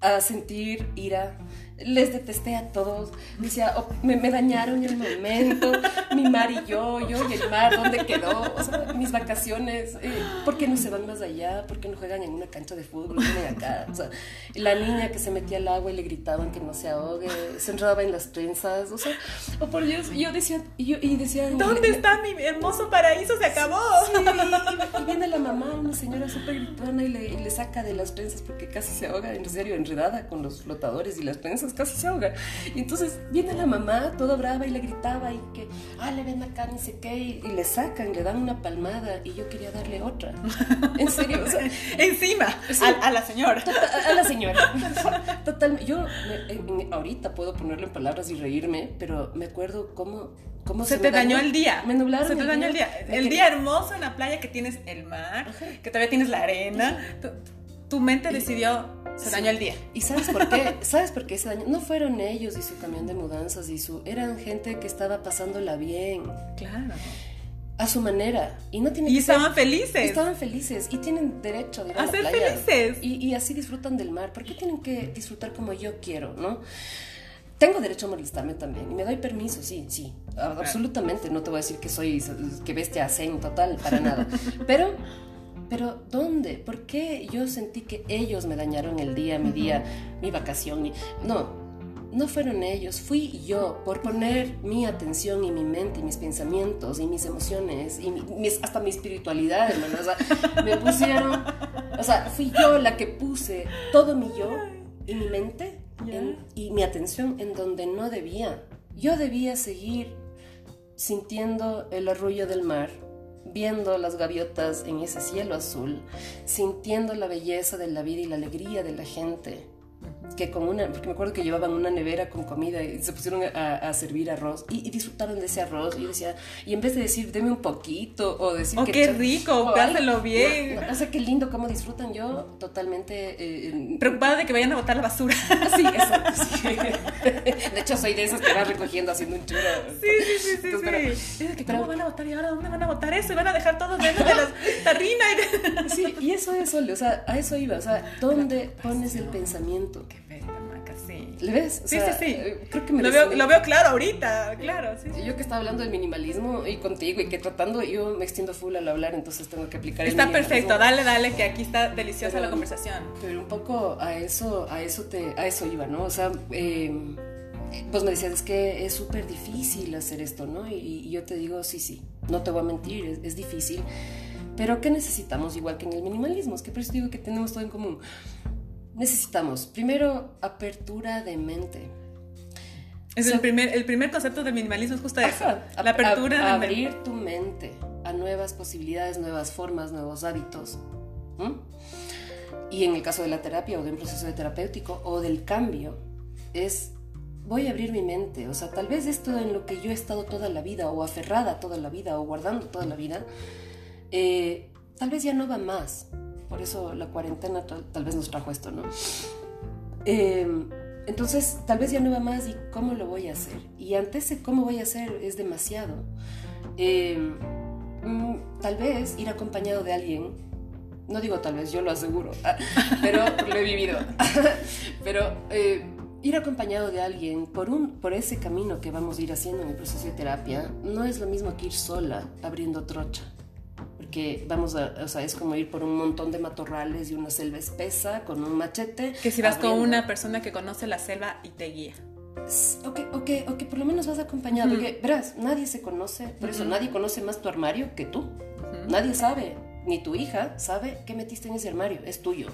a sentir ira, les detesté a todos. Decía, oh, me, me, dañaron el momento, mi mar y yo, yo y el mar, ¿dónde quedó? O sea, mis vacaciones, eh, ¿por qué no se van más allá? ¿Por qué no juegan en una cancha de fútbol? Vienen acá. O sea, la niña que se metía al agua y le gritaban que no se ahogue, se enredaba en las trenzas, o sea, oh por Dios, yo decía, y yo y decía, ¿dónde está mi hermoso paraíso? Se acabó. Sí, y, viene la mamá, una señora súper gritona y le, y le saca de las trenzas porque casi se ahoga, en serio, enredada con los flotadores y las trenzas casi se ahoga. Y entonces viene la mamá toda brava y le gritaba y que, ah, le ven acá, ni sé qué, y, le sacan, le dan una palmada y yo quería darle otra. En serio, o sea, encima, a, la señora. A, la señora. Total, yo ahorita puedo ponerlo en palabras y reírme, pero me acuerdo cómo ¿Cómo se, te dañó, el día. Me nublaron. Se te dañó el día. El día hermoso en la playa que tienes el mar, que todavía tienes la arena. Tu, mente decidió se dañó el día. ¿Y sabes por qué? ¿Sabes por qué se dañó? No fueron ellos y su camión de mudanzas y su... Eran gente que estaba pasándola bien. Claro. A su manera. Y no tienen Y estaban felices. Estaban felices. Y tienen derecho a ir a, ser felices. Y, y, así disfrutan del mar. ¿Por qué tienen que disfrutar como yo quiero, no? Tengo derecho a molestarme también. Y me doy permiso, sí, sí. Absolutamente. No te voy a decir que soy... Que bestia zen total, para nada. Pero pero ¿dónde? ¿Por qué yo sentí que ellos me dañaron el día, mi día, mi vacación? No, no fueron ellos, fui yo por poner mi atención y mi mente y mis pensamientos y mis emociones y hasta mi espiritualidad, hermano. O sea, me pusieron, o sea, fui yo la que puse todo mi yo y mi mente y mi atención en donde no debía. Yo debía seguir sintiendo el arrullo del mar viendo las gaviotas en ese cielo azul, sintiendo la belleza de la vida y la alegría de la gente que con una, porque me acuerdo que llevaban una nevera con comida y se pusieron a, servir arroz y, disfrutaron de ese arroz y yo decía, y en vez de decir, deme un poquito o decir oh, que... qué rico, páselo bien. No, sé qué lindo cómo disfrutan yo, totalmente... Eh, Preocupada de que vayan a botar la basura. Sí, exacto, sí. De hecho, soy de esas que van recogiendo haciendo un churro. Sí, sí, sí, sí. Entonces, sí. Pero, ¿Cómo van a botar y ahora dónde van a botar eso? Y van a dejar todo dentro de las tarrinas. Y... Sí, y eso es, o sea, a eso iba, o sea, ¿dónde pones el pensamiento? ¿Le ves? sí, sí, sí. Eh, creo que me lo, veo, lo veo claro ahorita, claro. Sí, Yo que estaba hablando del minimalismo y contigo y que tratando, yo me extiendo full al hablar, entonces tengo que aplicar Está perfecto, dale, dale, que aquí está deliciosa la conversación. Pero un poco a eso, a eso, te, a eso iba, ¿no? O sea, eh, pues me decías, es que es súper difícil hacer esto, ¿no? Y, yo te digo, sí, sí, no te voy a mentir, es, es difícil. Pero ¿qué necesitamos? Igual que en el minimalismo, es que por eso digo que tenemos todo en común necesitamos, primero, apertura de mente. Es el, primer, el primer concepto del minimalismo es justo eso. La apertura de Abrir tu mente a nuevas posibilidades, nuevas formas, nuevos hábitos. Y en el caso de la terapia o de un proceso de terapéutico o del cambio, es voy a abrir mi mente. O sea, tal vez esto en lo que yo he estado toda la vida, o aferrada toda la vida, o guardando toda la vida, eh, tal vez ya no va más. Por eso la cuarentena tal, vez nos trajo esto, ¿no? Em, entonces, tal vez ya no va más y cómo lo voy a hacer. Y ante ese cómo voy a hacer es demasiado. Em, mm, tal vez ir acompañado de alguien, no digo tal vez, yo lo aseguro, pero lo he vivido. pero eh, ir acompañado de alguien por, un, por ese camino que vamos a ir haciendo en el proceso de terapia no es lo mismo que ir sola abriendo trocha porque vamos a, o sea, es como ir por un montón de matorrales y una selva espesa con un machete. Que si vas con una persona que conoce la selva y te guía. O que, o que, o que por lo menos vas acompañado, porque verás, nadie se conoce, por eso nadie conoce más tu armario que tú. Nadie sabe, ni tu hija sabe qué metiste en ese armario, es tuyo.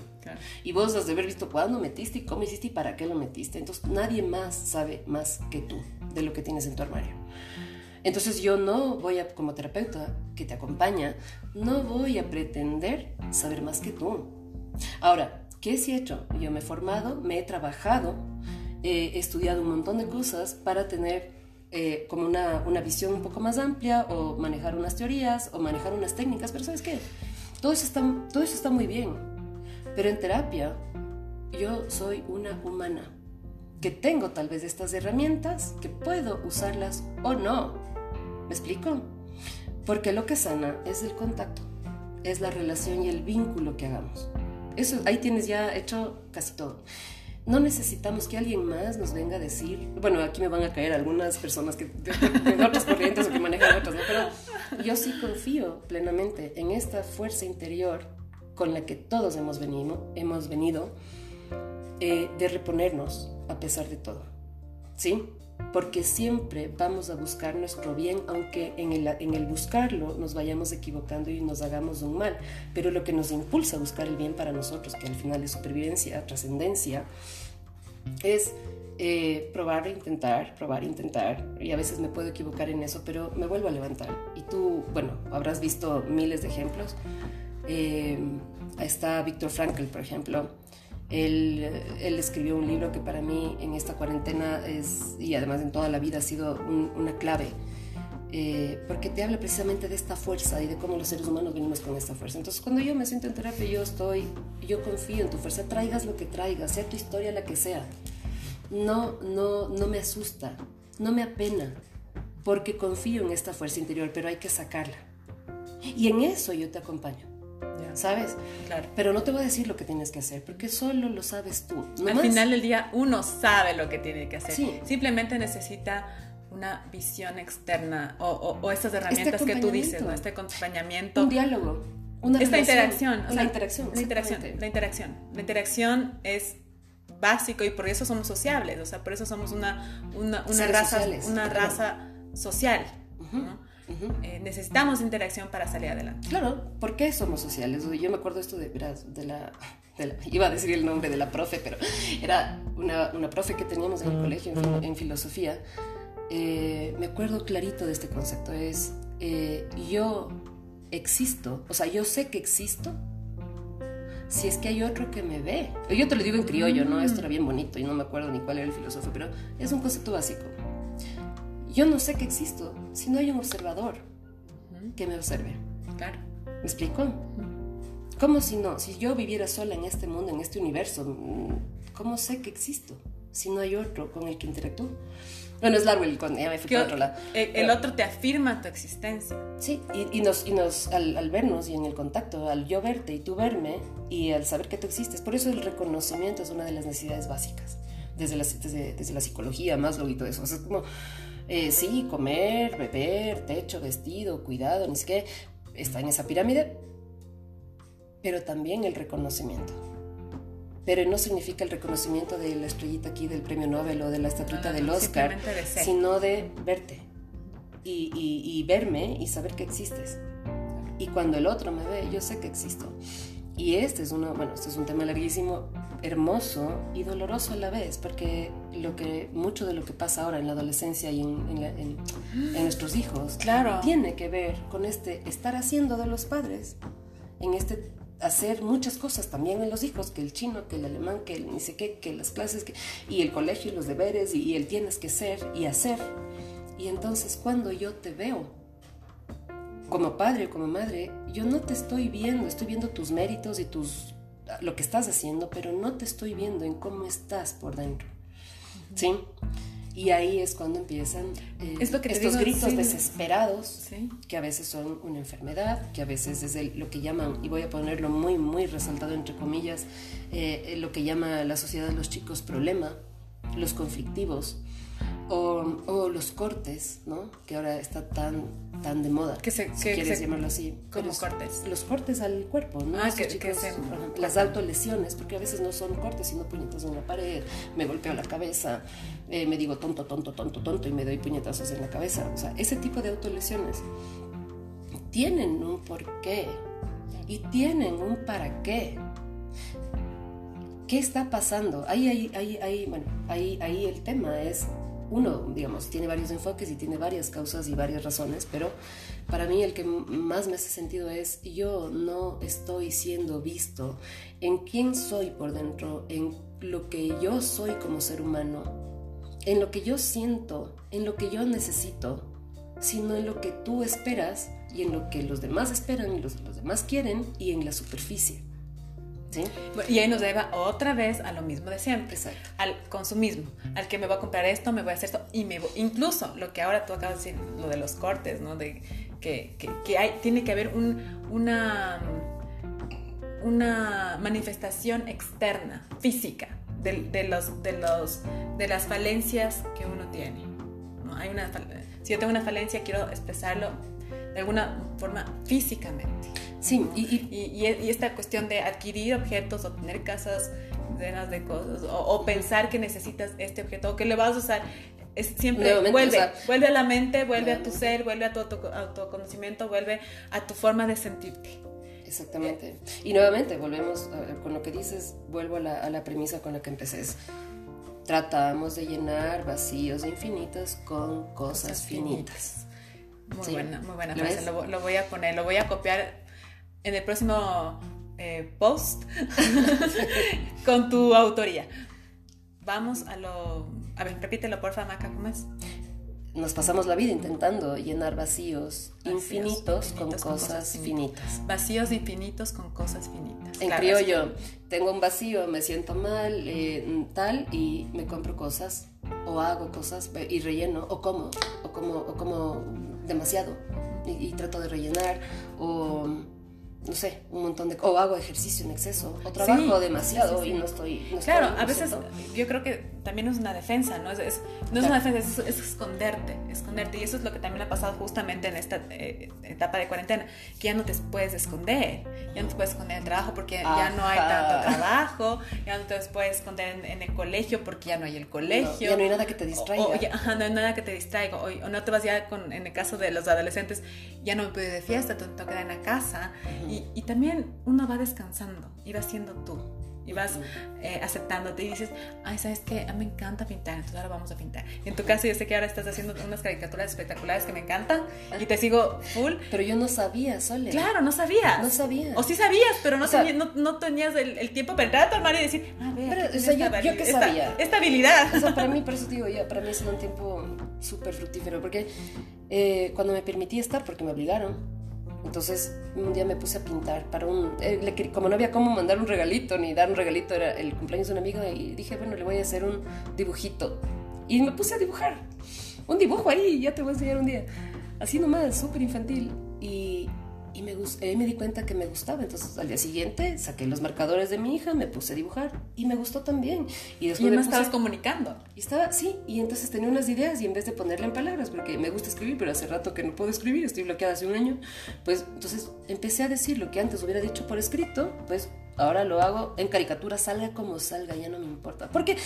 Y vos has de haber visto cuándo metiste y cómo hiciste y para qué lo metiste. Entonces nadie más sabe más que tú de lo que tienes en tu armario. Entonces yo no voy a, como terapeuta que te acompaña, no voy a pretender saber más que tú. Ahora, ¿qué he hecho? Yo me he formado, me he trabajado, he estudiado un montón de cosas para tener eh, como una, una, visión un poco más amplia o manejar unas teorías o manejar unas técnicas, pero ¿sabes qué? Todo eso está, todo eso está muy bien, pero en terapia yo soy una humana que tengo tal vez estas herramientas, que puedo usarlas o no. ¿Me explico? Porque lo que sana es el contacto, es la relación y el vínculo que hagamos. Eso, ahí tienes ya hecho casi todo. no necesitamos que alguien más nos venga a decir, bueno, aquí me van a caer algunas personas que de, otras corrientes o que manejan otras, ¿no? pero yo sí confío plenamente en esta fuerza interior con la que todos hemos venido, hemos venido eh, de reponernos a pesar de todo, ¿sí? Porque siempre vamos a buscar nuestro bien, aunque en el, en el buscarlo nos vayamos equivocando y nos hagamos un mal. Pero lo que nos impulsa a buscar el bien para nosotros, que al final es supervivencia, trascendencia, es eh, probar, intentar, probar, intentar. Y a veces me puedo equivocar en eso, pero me vuelvo a levantar. Y tú, bueno, habrás visto miles de ejemplos. Eh, está Víctor Frankl, por ejemplo. Él, escribió un libro que para mí en esta cuarentena es, y además en toda la vida ha sido una clave, eh, porque te habla precisamente de esta fuerza y de cómo los seres humanos venimos con esta fuerza. Entonces cuando yo me siento en terapia, yo estoy, yo confío en tu fuerza, traigas lo que traigas, sea tu historia la que sea. No, no, no me asusta, no me apena, porque confío en esta fuerza interior, pero hay que sacarla. Y en eso yo te acompaño. ¿Sabes? Claro. Pero no te voy a decir lo que tienes que hacer, porque solo lo sabes tú. Al final del día uno sabe lo que tiene que hacer. Simplemente necesita una visión externa o, o, estas herramientas este que tú dices, ¿no? Este acompañamiento. Un diálogo. Una Esta interacción. la interacción. La interacción. La interacción. La interacción es básico y por eso somos sociables, o sea, por eso somos una, una, una raza, una raza social. Eh, necesitamos interacción para salir adelante. Claro, ¿por qué somos sociales? Yo me acuerdo esto de, de la, iba a decir el nombre de la profe, pero era una, una profe que teníamos en el colegio en, filosofía. Eh, me acuerdo clarito de este concepto, es eh, yo existo, o sea, yo sé que existo si es que hay otro que me ve. Yo te lo digo en criollo, ¿no? Esto era bien bonito y no me acuerdo ni cuál era el filósofo, pero es un concepto básico. Yo no sé que existo si no hay un observador que me observe. Claro. ¿Me explico? ¿Cómo si no? Si yo viviera sola en este mundo, en este universo, mm, ¿cómo sé que existo si no hay otro con el que interactúo? Bueno, es largo el ya me fui otro lado. El, otro te afirma tu existencia. Sí, y, nos, y nos al, vernos y en el contacto, al yo verte y tú verme y al saber que tú existes, por eso el reconocimiento es una de las necesidades básicas, desde la, desde, desde la psicología, más y todo eso. O sea, es como eh, sí, comer, beber, techo, vestido, cuidado, ni siquiera está en esa pirámide, pero también el reconocimiento. Pero no significa el reconocimiento de la estrellita aquí del premio Nobel o de la estatuita del Oscar, sino de verte y, y verme y saber que existes. Y cuando el otro me ve, yo sé que existo. Y este es uno, bueno, este es un tema larguísimo, hermoso y doloroso a la vez, porque lo que, mucho de lo que pasa ahora en la adolescencia y en, nuestros hijos claro. tiene que ver con este estar haciendo de los padres, en este hacer muchas cosas también en los hijos, que el chino, que el alemán, que el ni sé qué, que las clases, que, y el colegio y los deberes, y, y el tienes que ser y hacer. Y entonces cuando yo te veo como padre o como madre, yo no te estoy viendo, estoy viendo tus méritos y tus lo que estás haciendo, pero no te estoy viendo en cómo estás por dentro. ¿Sí? Y ahí es cuando empiezan eh, estos gritos desesperados, que a veces son una enfermedad, que a veces es lo que llaman, y voy a ponerlo muy, muy resaltado entre comillas, eh, lo que llama la sociedad de los chicos problema, los conflictivos, o, los cortes, ¿no? Que ahora está tan, tan de moda, que se, si quieres llamarlo así. ¿Cómo cortes? Los cortes al cuerpo, ¿no? Ah, que, las autolesiones, porque a veces no son cortes, sino puñetazos en la pared, me golpeo la cabeza, eh, me digo tonto, tonto, tonto, tonto y me doy puñetazos en la cabeza. O sea, ese tipo de autolesiones tienen un porqué y tienen un para qué. ¿Qué está pasando? Ahí, ahí, ahí, ahí, bueno, ahí, ahí el tema es uno, digamos, tiene varios enfoques y tiene varias causas y varias razones, pero para mí el que más me hace sentido es yo no estoy siendo visto en quién soy por dentro, en lo que yo soy como ser humano, en lo que yo siento, en lo que yo necesito, sino en lo que tú esperas y en lo que los demás esperan y los, los demás quieren y en la superficie. Y ahí nos lleva otra vez a lo mismo de siempre, al consumismo, al que me voy a comprar esto, me voy a hacer esto, y me incluso lo que ahora tú acabas de decir, lo de los cortes, ¿no? De, que, que, hay, tiene que haber un, una, una manifestación externa, física, de, los, de, los, de las falencias que uno tiene. ¿no? Hay una, si yo tengo una falencia, quiero expresarlo de alguna forma físicamente. Sí, y, y, y, esta cuestión de adquirir objetos o tener casas llenas de cosas o, pensar que necesitas este objeto o que le vas a usar es siempre vuelve, vuelve a la mente, vuelve a tu ser, vuelve a tu autoconocimiento, vuelve a tu forma de sentirte. Exactamente. Y nuevamente, volvemos con lo que dices, vuelvo a la, premisa con la que empecé. Tratamos de llenar vacíos infinitos con cosas, finitas. Muy buena, muy buena frase. Lo, voy a poner, lo voy a copiar en el próximo eh, post con tu autoría. Vamos a lo... A ver, repítelo, porfa, Maca, ¿cómo es? nos pasamos la vida intentando llenar vacíos, infinitos, con, cosas, finitas. Vacíos infinitos con cosas finitas. En criollo, tengo un vacío, me siento mal, eh, tal, y me compro cosas, o hago cosas y relleno, o como, o como, o como demasiado, y, y trato de rellenar, o no sé, un montón de... o hago ejercicio en exceso, o trabajo demasiado y no estoy... claro, a veces yo creo que también es una defensa, ¿no? Es, no es una defensa, es, esconderte, esconderte. Y eso es lo que también ha pasado justamente en esta eh, etapa de cuarentena, que ya no te puedes esconder, ya no te puedes esconder en el trabajo porque ya no hay tanto trabajo, ya no te puedes esconder en, el colegio porque ya no hay el colegio. ya no hay nada que te distraiga. O, no hay nada que te distraiga, o, no te vas ya con, en el caso de los adolescentes, ya no me puedo ir de fiesta, tengo que quedar en la casa. También uno va descansando y va siendo tú y vas eh, aceptándote y dices, ay, ¿sabes qué? A mí me encanta pintar, entonces ahora vamos a pintar. en tu caso yo sé que ahora estás haciendo unas caricaturas espectaculares que me encantan y te sigo full. Pero yo no sabía, Sole. Claro, no sabías. No sabía. O sí sabías, pero no, no, tenías el, tiempo para entrar a tu armario y decir, ah, ver, pero, o sea, yo, yo que sabía. Esta, habilidad. O sea, para mí, por eso digo, ya, para mí ha sido un tiempo súper fructífero, porque eh, cuando me permití estar, porque me obligaron, entonces un día me puse a pintar para un... Eh, como no había cómo mandar un regalito ni dar un regalito, era el cumpleaños de una amiga y dije, bueno, le voy a hacer un dibujito. Y me puse a dibujar. Un dibujo ahí, ya te voy a enseñar un día. Así nomás, súper infantil. Y, y me, eh, me di cuenta que me gustaba. Entonces al día siguiente saqué los marcadores de mi hija, me puse a dibujar y me gustó también. Y después me estabas comunicando. Y estaba, sí, y entonces tenía unas ideas y en vez de ponerle en palabras, porque me gusta escribir, pero hace rato que no puedo escribir, estoy bloqueada hace un año, pues entonces empecé a decir lo que antes hubiera dicho por escrito, pues Ahora lo hago en caricatura, salga como salga, ya no me importa. Porque,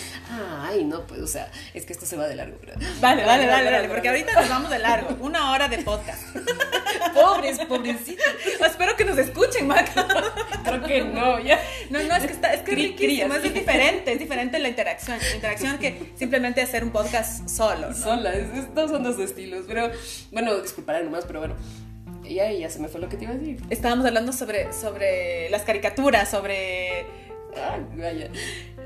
ay, no, pues, o sea, es que esto se va de largo. Vale, vale, vale, vale, porque ahorita nos vamos de largo. Una hora de podcast. Pobres, pobrecitos. Espero que nos escuchen, Maca. Creo que no, ya. No, no, es que, está, es que es riquísimo, es diferente, es diferente la interacción. La interacción que simplemente hacer un podcast solo, ¿no? Sola, estos son dos estilos. Pero, bueno, disculparán nomás, pero bueno y ahí ya se me fue lo que te iba a decir. Estábamos hablando sobre, sobre las caricaturas, sobre... Ah, vaya.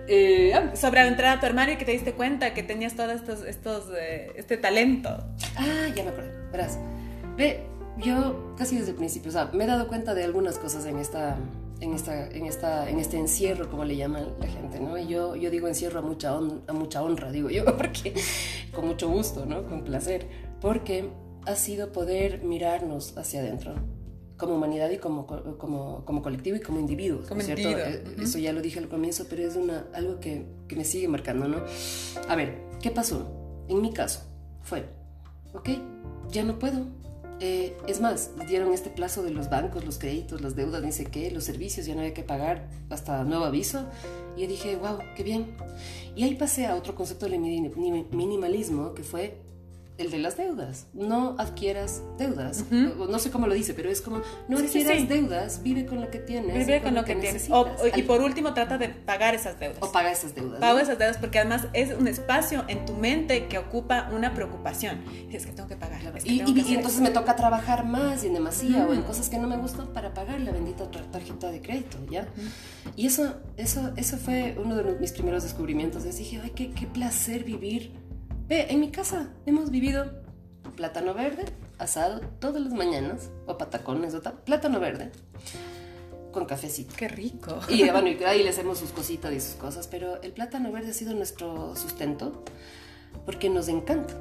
Eh, ah. sobre entrar a tu armario y que te diste cuenta que tenías todo estos, estos, eh, este talento. Ah, ya me acuerdo. Verás. Ve, yo casi desde el principio, o sea, me he dado cuenta de algunas cosas en esta, en esta, en esta, en este encierro, como le llaman la gente, ¿no? Y yo, yo digo encierro a mucha, a mucha honra, digo yo, porque con mucho gusto, ¿no? Con placer, porque ha sido poder mirarnos hacia adentro como humanidad y como, como, como colectivo y como individuos. Como ¿cierto? Eh, eso ya lo dije al comienzo, pero es una, algo que, que, me sigue marcando, ¿no? A ver, ¿qué pasó? En mi caso fue, ok, ya no puedo. Eh, es más, dieron este plazo de los bancos, los créditos, las deudas, ni sé qué, los servicios, ya no había que pagar hasta nuevo aviso. Y yo dije, wow, qué bien. Y ahí pasé a otro concepto del minimalismo, que fue el de las deudas. No adquieras deudas. No sé cómo lo dice, pero es como, no adquieras deudas, vive con lo que tienes. Vive con, lo que, tienes. y por último, trata de pagar esas deudas. O paga esas deudas. Paga esas deudas porque además es un espacio en tu mente que ocupa una preocupación. Es que tengo que pagar. y, entonces me toca trabajar más y en demasía o en cosas que no me gustan para pagar la bendita tarjeta de crédito, ¿ya? Y eso, eso, eso fue uno de mis primeros descubrimientos. dije, ay, qué, qué placer vivir Ve, en mi casa hemos vivido plátano verde, asado todas las mañanas, o patacones, o plátano verde, con cafecito. Qué rico. Y bueno, y ahí le hacemos sus cositas y sus cosas, pero el plátano verde ha sido nuestro sustento porque nos encanta.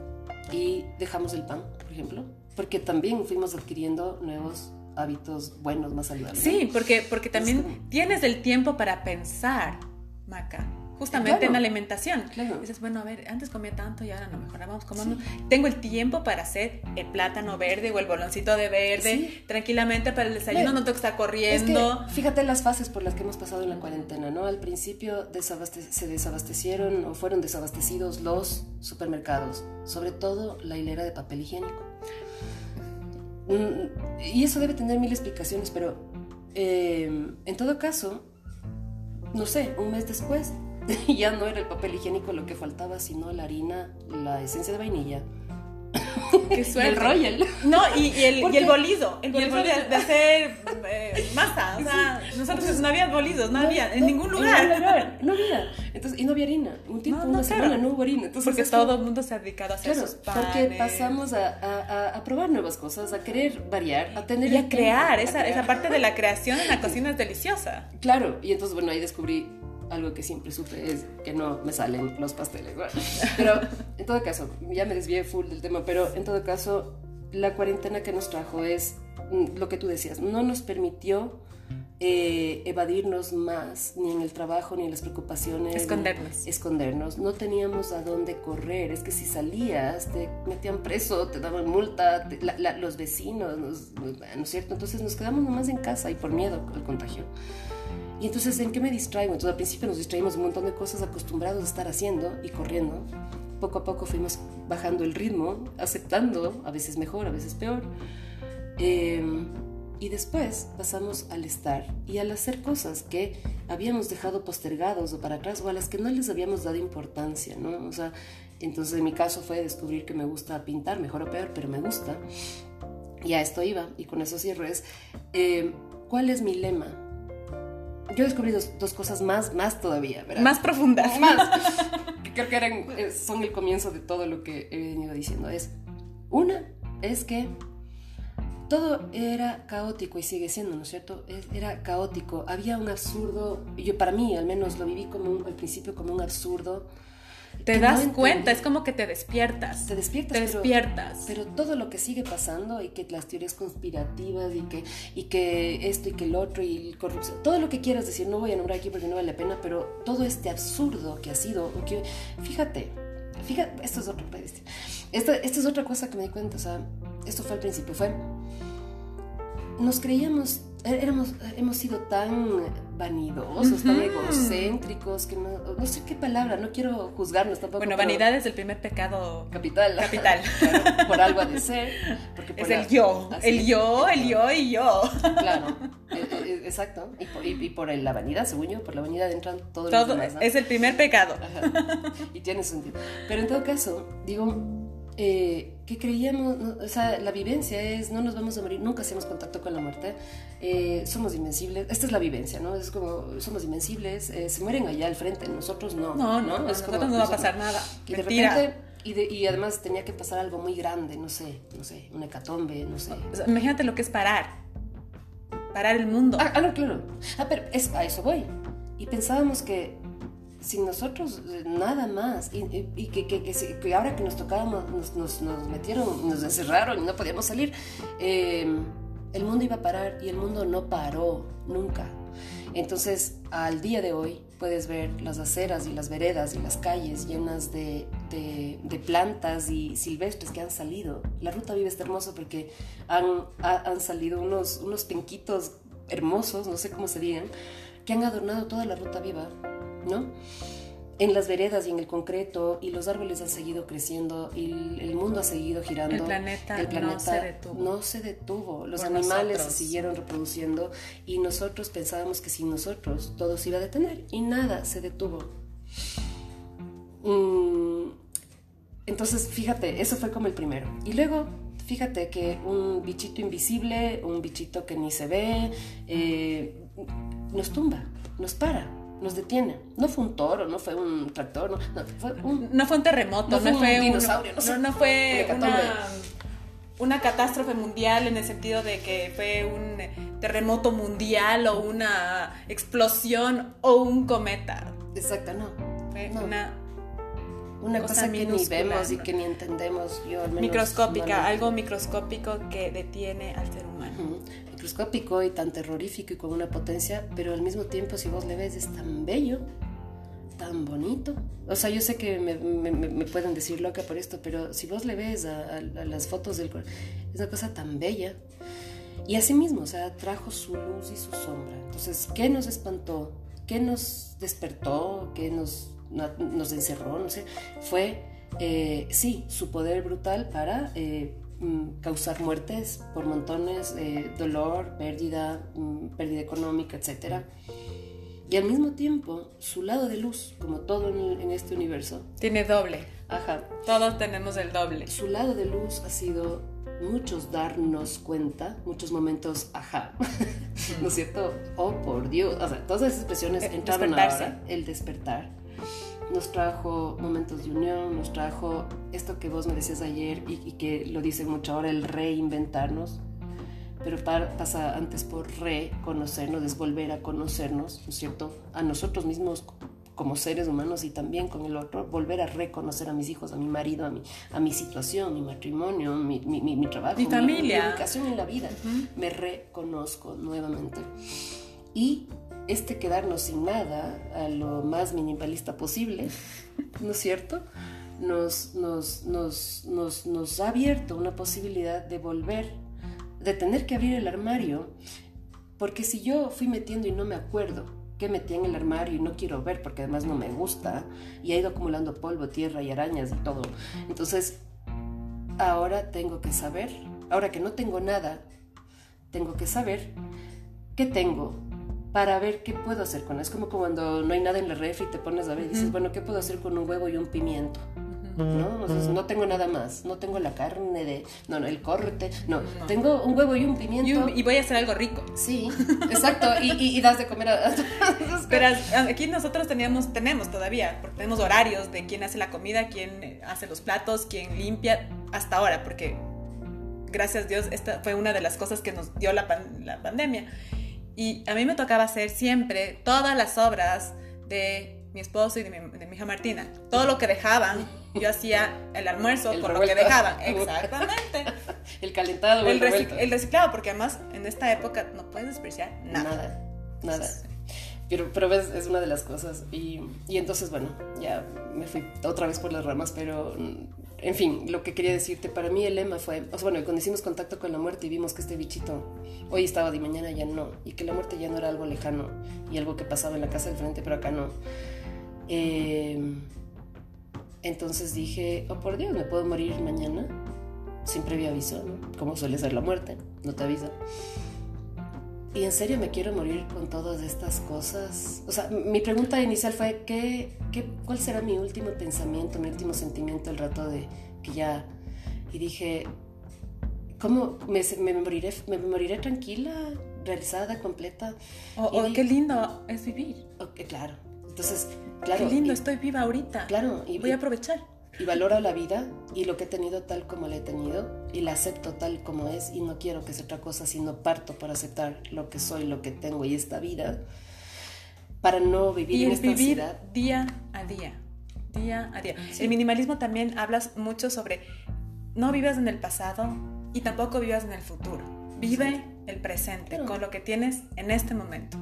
Y dejamos el pan, por ejemplo, porque también fuimos adquiriendo nuevos hábitos buenos, más saludables. Sí, porque, porque también tienes el tiempo para pensar, Maca justamente en la alimentación. Dices, bueno, a ver, antes comía tanto y ahora no, mejor vamos comiendo. Tengo el tiempo para hacer el plátano verde o el boloncito de verde tranquilamente para el desayuno, no tengo que estar corriendo. fíjate las fases por las que hemos pasado en la cuarentena, ¿no? Al principio se desabastecieron o fueron desabastecidos los supermercados, sobre todo la hilera de papel higiénico. Mm, y eso debe tener mil explicaciones, pero eh, en todo caso, no sé, un mes después ya no era el papel higiénico lo que faltaba, sino la harina, la esencia de vainilla. Qué suerte. el royal. No, y, el, y el bolido. El bolido de, hacer eh, masa. O sea, nosotros no había bolidos, no, había, en ningún lugar. No había, Entonces, y no había harina. Un tiempo, una semana no hubo harina. Entonces, porque todo el mundo se ha dedicado a hacer claro, sus panes. Porque pasamos a, a, a, probar nuevas cosas, a querer variar, a tener. Y a crear. esa, esa parte de la creación en la cocina es deliciosa. Claro, y entonces, bueno, ahí descubrí algo que siempre supe es que no me salen los pasteles. Pero en todo caso, ya me desvié full del tema, pero en todo caso, la cuarentena que nos trajo es mm, lo que tú decías, no nos permitió eh, evadirnos más, ni en el trabajo, ni en las preocupaciones. Escondernos. Escondernos. No teníamos a dónde correr. Es que si salías, te metían preso, te daban multa, los vecinos, ¿no es cierto? Entonces nos quedamos nomás en casa y por miedo al contagio. Y entonces, ¿en qué me distraigo? Entonces, al principio nos distraímos un montón de cosas acostumbrados a estar haciendo y corriendo. Poco a poco fuimos bajando el ritmo, aceptando, a veces mejor, a veces peor. Em, y después pasamos al estar y al hacer cosas que habíamos dejado postergados o para atrás o a las que no les habíamos dado importancia, ¿no? O sea, entonces en mi caso fue descubrir que me gusta pintar, mejor o peor, pero me gusta. Y a esto iba, y con eso cierro, es, em, ¿cuál es mi lema? Yo descubrí dos, dos, cosas más, más todavía, ¿verdad? Más profundas. Más. que creo que eran, eh, son el comienzo de todo lo que he venido diciendo. Es, una, es que todo era caótico y sigue siendo, ¿no es cierto? Era caótico. Había un absurdo, yo para mí al menos lo viví como al principio como un absurdo te das cuenta, es como que te despiertas. Te despiertas. Te despiertas. Pero, todo lo que sigue pasando y que las teorías conspirativas y que, y que esto y que el otro y corrupción, todo lo que quieras decir, no voy a nombrar aquí porque no vale la pena, pero todo este absurdo que ha sido, que, fíjate, fíjate, esto es otro esto, esto es otra cosa que me di cuenta, o sea, esto fue al principio, fue, nos creíamos éramos, hemos sido tan vanidosos, tan egocéntricos, que no, no, sé qué palabra, no quiero juzgarnos tampoco. Bueno, vanidad es el primer pecado capital. Capital. por algo ha de ser. es el yo, el yo, el yo y yo. Claro, eh, eh, exacto. Y por, y, por, la vanidad, según yo, por la vanidad entran todos Todo los demás. Es el primer pecado. Y tiene sentido. Pero en todo caso, digo, eh, que creíamos, o sea, la vivencia es, no nos vamos a morir, nunca hacemos contacto con la muerte, eh, somos invencibles, esta es la vivencia, ¿no? Es como, somos invencible, eh, se mueren allá al frente, nosotros no. No, no, no, es como, no va a pasar nada. Y de repente, y, y, además tenía que pasar algo muy grande, no sé, no sé, una hecatombe, no sé. imagínate lo que es parar, parar el mundo. Ah, ah no, claro. Ah, pero es, a eso voy. Y pensábamos que sin nosotros eh, nada más. Y, que, ahora que nos tocábamos, nos, metieron, nos encerraron y no podíamos salir, em, el mundo iba a parar y el mundo no paró nunca. Entonces, al día de hoy puedes ver las aceras y las veredas y las calles llenas de, plantas y silvestres que han salido. La ruta viva está hermosa porque han, han salido unos, unos penquitos hermosos, no sé cómo se digan, que han adornado toda la ruta viva ¿no? En las veredas y en el concreto, y los árboles han seguido creciendo, y el mundo ha seguido girando. El planeta, no se detuvo. No se detuvo. Los animales se siguieron reproduciendo, y nosotros pensábamos que sin nosotros todo se iba a detener, y nada se detuvo. Mm, entonces, fíjate, eso fue como el primero. Y luego fíjate que un bichito invisible, un bichito que ni se ve, eh, nos tumba, nos para nos detiene. No fue un toro, no fue un tractor, no, fue, un, no fue un terremoto, no, fue, un dinosaurio, no, fue una, catástrofe mundial en el sentido de que fue un terremoto mundial o una explosión o un cometa. Exacto, no. Fue una una cosa, que ni vemos y que ni entendemos. Yo microscópica, algo microscópico que detiene al ser humano y tan terrorífico y con una potencia, pero al mismo tiempo si vos le ves es tan bello, tan bonito. O sea, yo sé que me, me, pueden decir loca por esto, pero si vos le ves a, las fotos del es una cosa tan bella. Y así mismo, o sea, trajo su luz y su sombra. Entonces, ¿qué nos espantó? ¿Qué nos despertó? ¿Qué nos, nos encerró? No sé. Fue, eh, sí, su poder brutal para eh, mm, causar muertes por montones, eh, dolor, pérdida, mm, pérdida económica, etcétera y al mismo tiempo, su lado de luz, como todo en, este universo. Tiene doble. Ajá. Todos tenemos el doble. Su lado de luz ha sido muchos darnos cuenta, muchos momentos, ajá, ¿no es cierto? Oh, por Dios. O sea, todas esas expresiones el entraron ahora. El despertar. Nos trajo momentos de unión, nos trajo esto que vos me decías ayer y, y que lo dicen mucho ahora, el reinventarnos pero pasa antes por reconocernos, es volver a conocernos, ¿no es cierto? A nosotros mismos como seres humanos y también con el otro, volver a reconocer a mis hijos, a mi marido, a mi, a mi situación, mi matrimonio, mi, mi, mi, trabajo, mi familia, mi, educación en la vida. Me reconozco nuevamente. Y este quedarnos sin nada, a lo más minimalista posible, ¿no es cierto? Nos, nos, nos, nos, nos ha abierto una posibilidad de volver de tener que abrir el armario, porque si yo fui metiendo y no me acuerdo qué metí en el armario y no quiero ver porque además no me gusta y ha ido acumulando polvo, tierra y arañas y todo, entonces ahora tengo que saber, ahora que no tengo nada, tengo que saber qué tengo para ver qué puedo hacer con eso. Es como cuando no hay nada en la refri y te pones a ver y dices, bueno, ¿qué puedo hacer con un huevo y un pimiento? ¿no? no tengo nada más, no tengo la carne de, no, no el corte, no, tengo un huevo y un pimiento. Y, voy a hacer algo rico. Sí, exacto, y, das de comer a... Pero aquí nosotros teníamos, tenemos todavía, porque tenemos horarios de quién hace la comida, quién hace los platos, quién limpia, hasta ahora, porque gracias a Dios esta fue una de las cosas que nos dio la, la pandemia. Y a mí me tocaba hacer siempre todas las obras de mi esposo y de mi, hija Martina. Todo lo que dejaban, yo hacía el almuerzo con lo que dejaban. Exactamente. el calentado. El, el, reciclado, porque además en esta época no puedes desperdiciar nada. Nada, nada. Pero, pero ves, es una de las cosas. Y, y entonces, bueno, ya me fui otra vez por las ramas, pero en fin, lo que quería decirte, para mí el lema fue, o sea, bueno, cuando hicimos contacto con la muerte y vimos que este bichito hoy estaba de mañana ya no, y que la muerte ya no era algo lejano y algo que pasaba en la casa del frente, pero acá no Em, entonces dije, oh por Dios, me puedo morir mañana sin previo aviso, ¿no? Como suele ser la muerte, no te avisa. Y en serio me quiero morir con todas estas cosas. O sea, mi pregunta inicial fue, ¿qué, qué, cuál será mi último pensamiento, mi último sentimiento el rato de que ya... Y dije, ¿cómo me, me, moriré, me moriré tranquila, realizada, completa? Oh, qué lindo es vivir. Okay, claro. Entonces, claro. Qué lindo, estoy viva ahorita. Claro. Y voy a aprovechar. Y valoro la vida y lo que he tenido tal como la he tenido y la acepto tal como es y no quiero que sea otra cosa, sino parto para aceptar lo que soy, lo que tengo y esta vida para no vivir y en esta vivir día a día, día a día. El minimalismo también hablas mucho sobre no vivas en el pasado y tampoco vivas en el futuro. Vive el presente con lo que tienes en este momento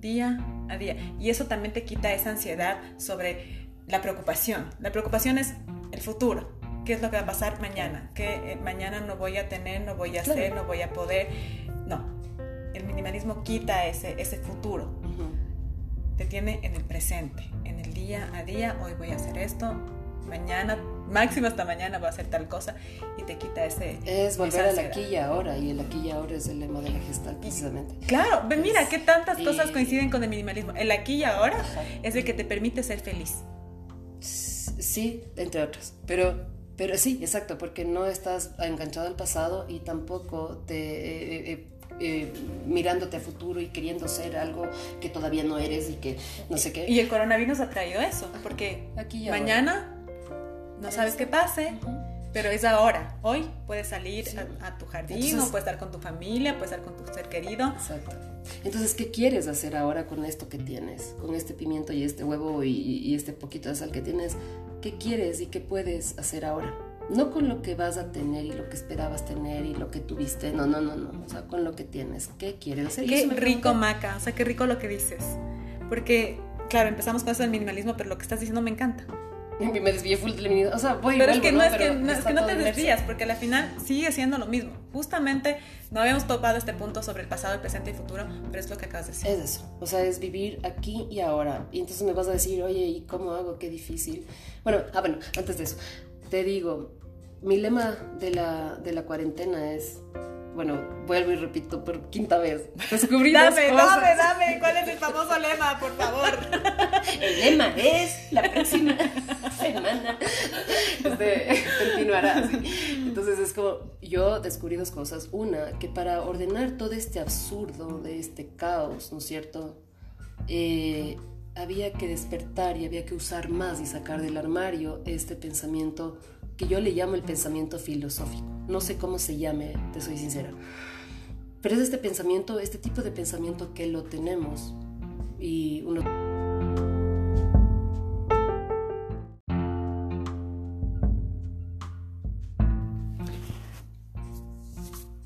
día a día. Y eso también te quita esa ansiedad sobre la preocupación. La preocupación es el futuro. ¿Qué es lo que va a pasar mañana? ¿Qué eh, mañana no voy a tener, no voy a hacer, no voy a poder? No. El minimalismo quita ese, ese futuro. Te tiene en el presente, en el día a día. Hoy voy a hacer esto, mañana, máximo hasta mañana voy a hacer tal cosa y te quita ese... Es volver al aquí y ahora y el aquí y ahora es el lema de la gestal precisamente. Claro, mira, qué tantas cosas coinciden con el minimalismo. El aquí y ahora es el que te permite ser feliz. Sí, entre otras, pero pero sí, exacto, porque no estás enganchado al pasado y tampoco te eh, eh, eh, mirándote a futuro y queriendo ser algo que todavía no eres y que no sé qué. Y el coronavirus ha traído eso, porque Aquí mañana no sabes qué pase. Pero es ahora, hoy puedes salir a, tu jardín o puedes estar con tu familia, puedes estar con tu ser querido. Exacto. Entonces, ¿qué quieres hacer ahora con esto que tienes? Con este pimiento y este huevo y, este poquito de sal que tienes. ¿Qué quieres y qué puedes hacer ahora? No con lo que vas a tener y lo que esperabas tener y lo que tuviste, no, no, no, no. O sea, con lo que tienes. ¿Qué quieres hacer? Qué rico, Maca. O sea, qué rico lo que dices. Porque claro, empezamos con eso del minimalismo, pero lo que estás diciendo me encanta. Me desvié full del. O sea, voy Pero es que no, es que, no, es que no te desvías, porque al final sigue siendo lo mismo. Justamente no habíamos topado este punto sobre el pasado, el presente y futuro, pero es lo que acabas de decir. Es eso, o sea, es vivir aquí y ahora. Y entonces me vas a decir, oye, ¿y cómo hago? Qué difícil. Bueno, ah, bueno, antes de eso, te digo, mi lema de la, de la cuarentena es, bueno, vuelvo y repito por quinta vez, descubrí dos Dame, cosas. dame, dame. ¿Cuál es el famoso lema, por favor? El lema es la próxima semana. Este, continuará así. Entonces es como, yo descubrí dos cosas. Una, que para ordenar todo este absurdo, de este caos, ¿no es cierto? Eh, había que despertar y había que usar más y sacar del armario este pensamiento que yo le llamo el pensamiento filosófico. No sé cómo se llame, te soy sincera. Pero es este pensamiento, este tipo de pensamiento que lo tenemos y uno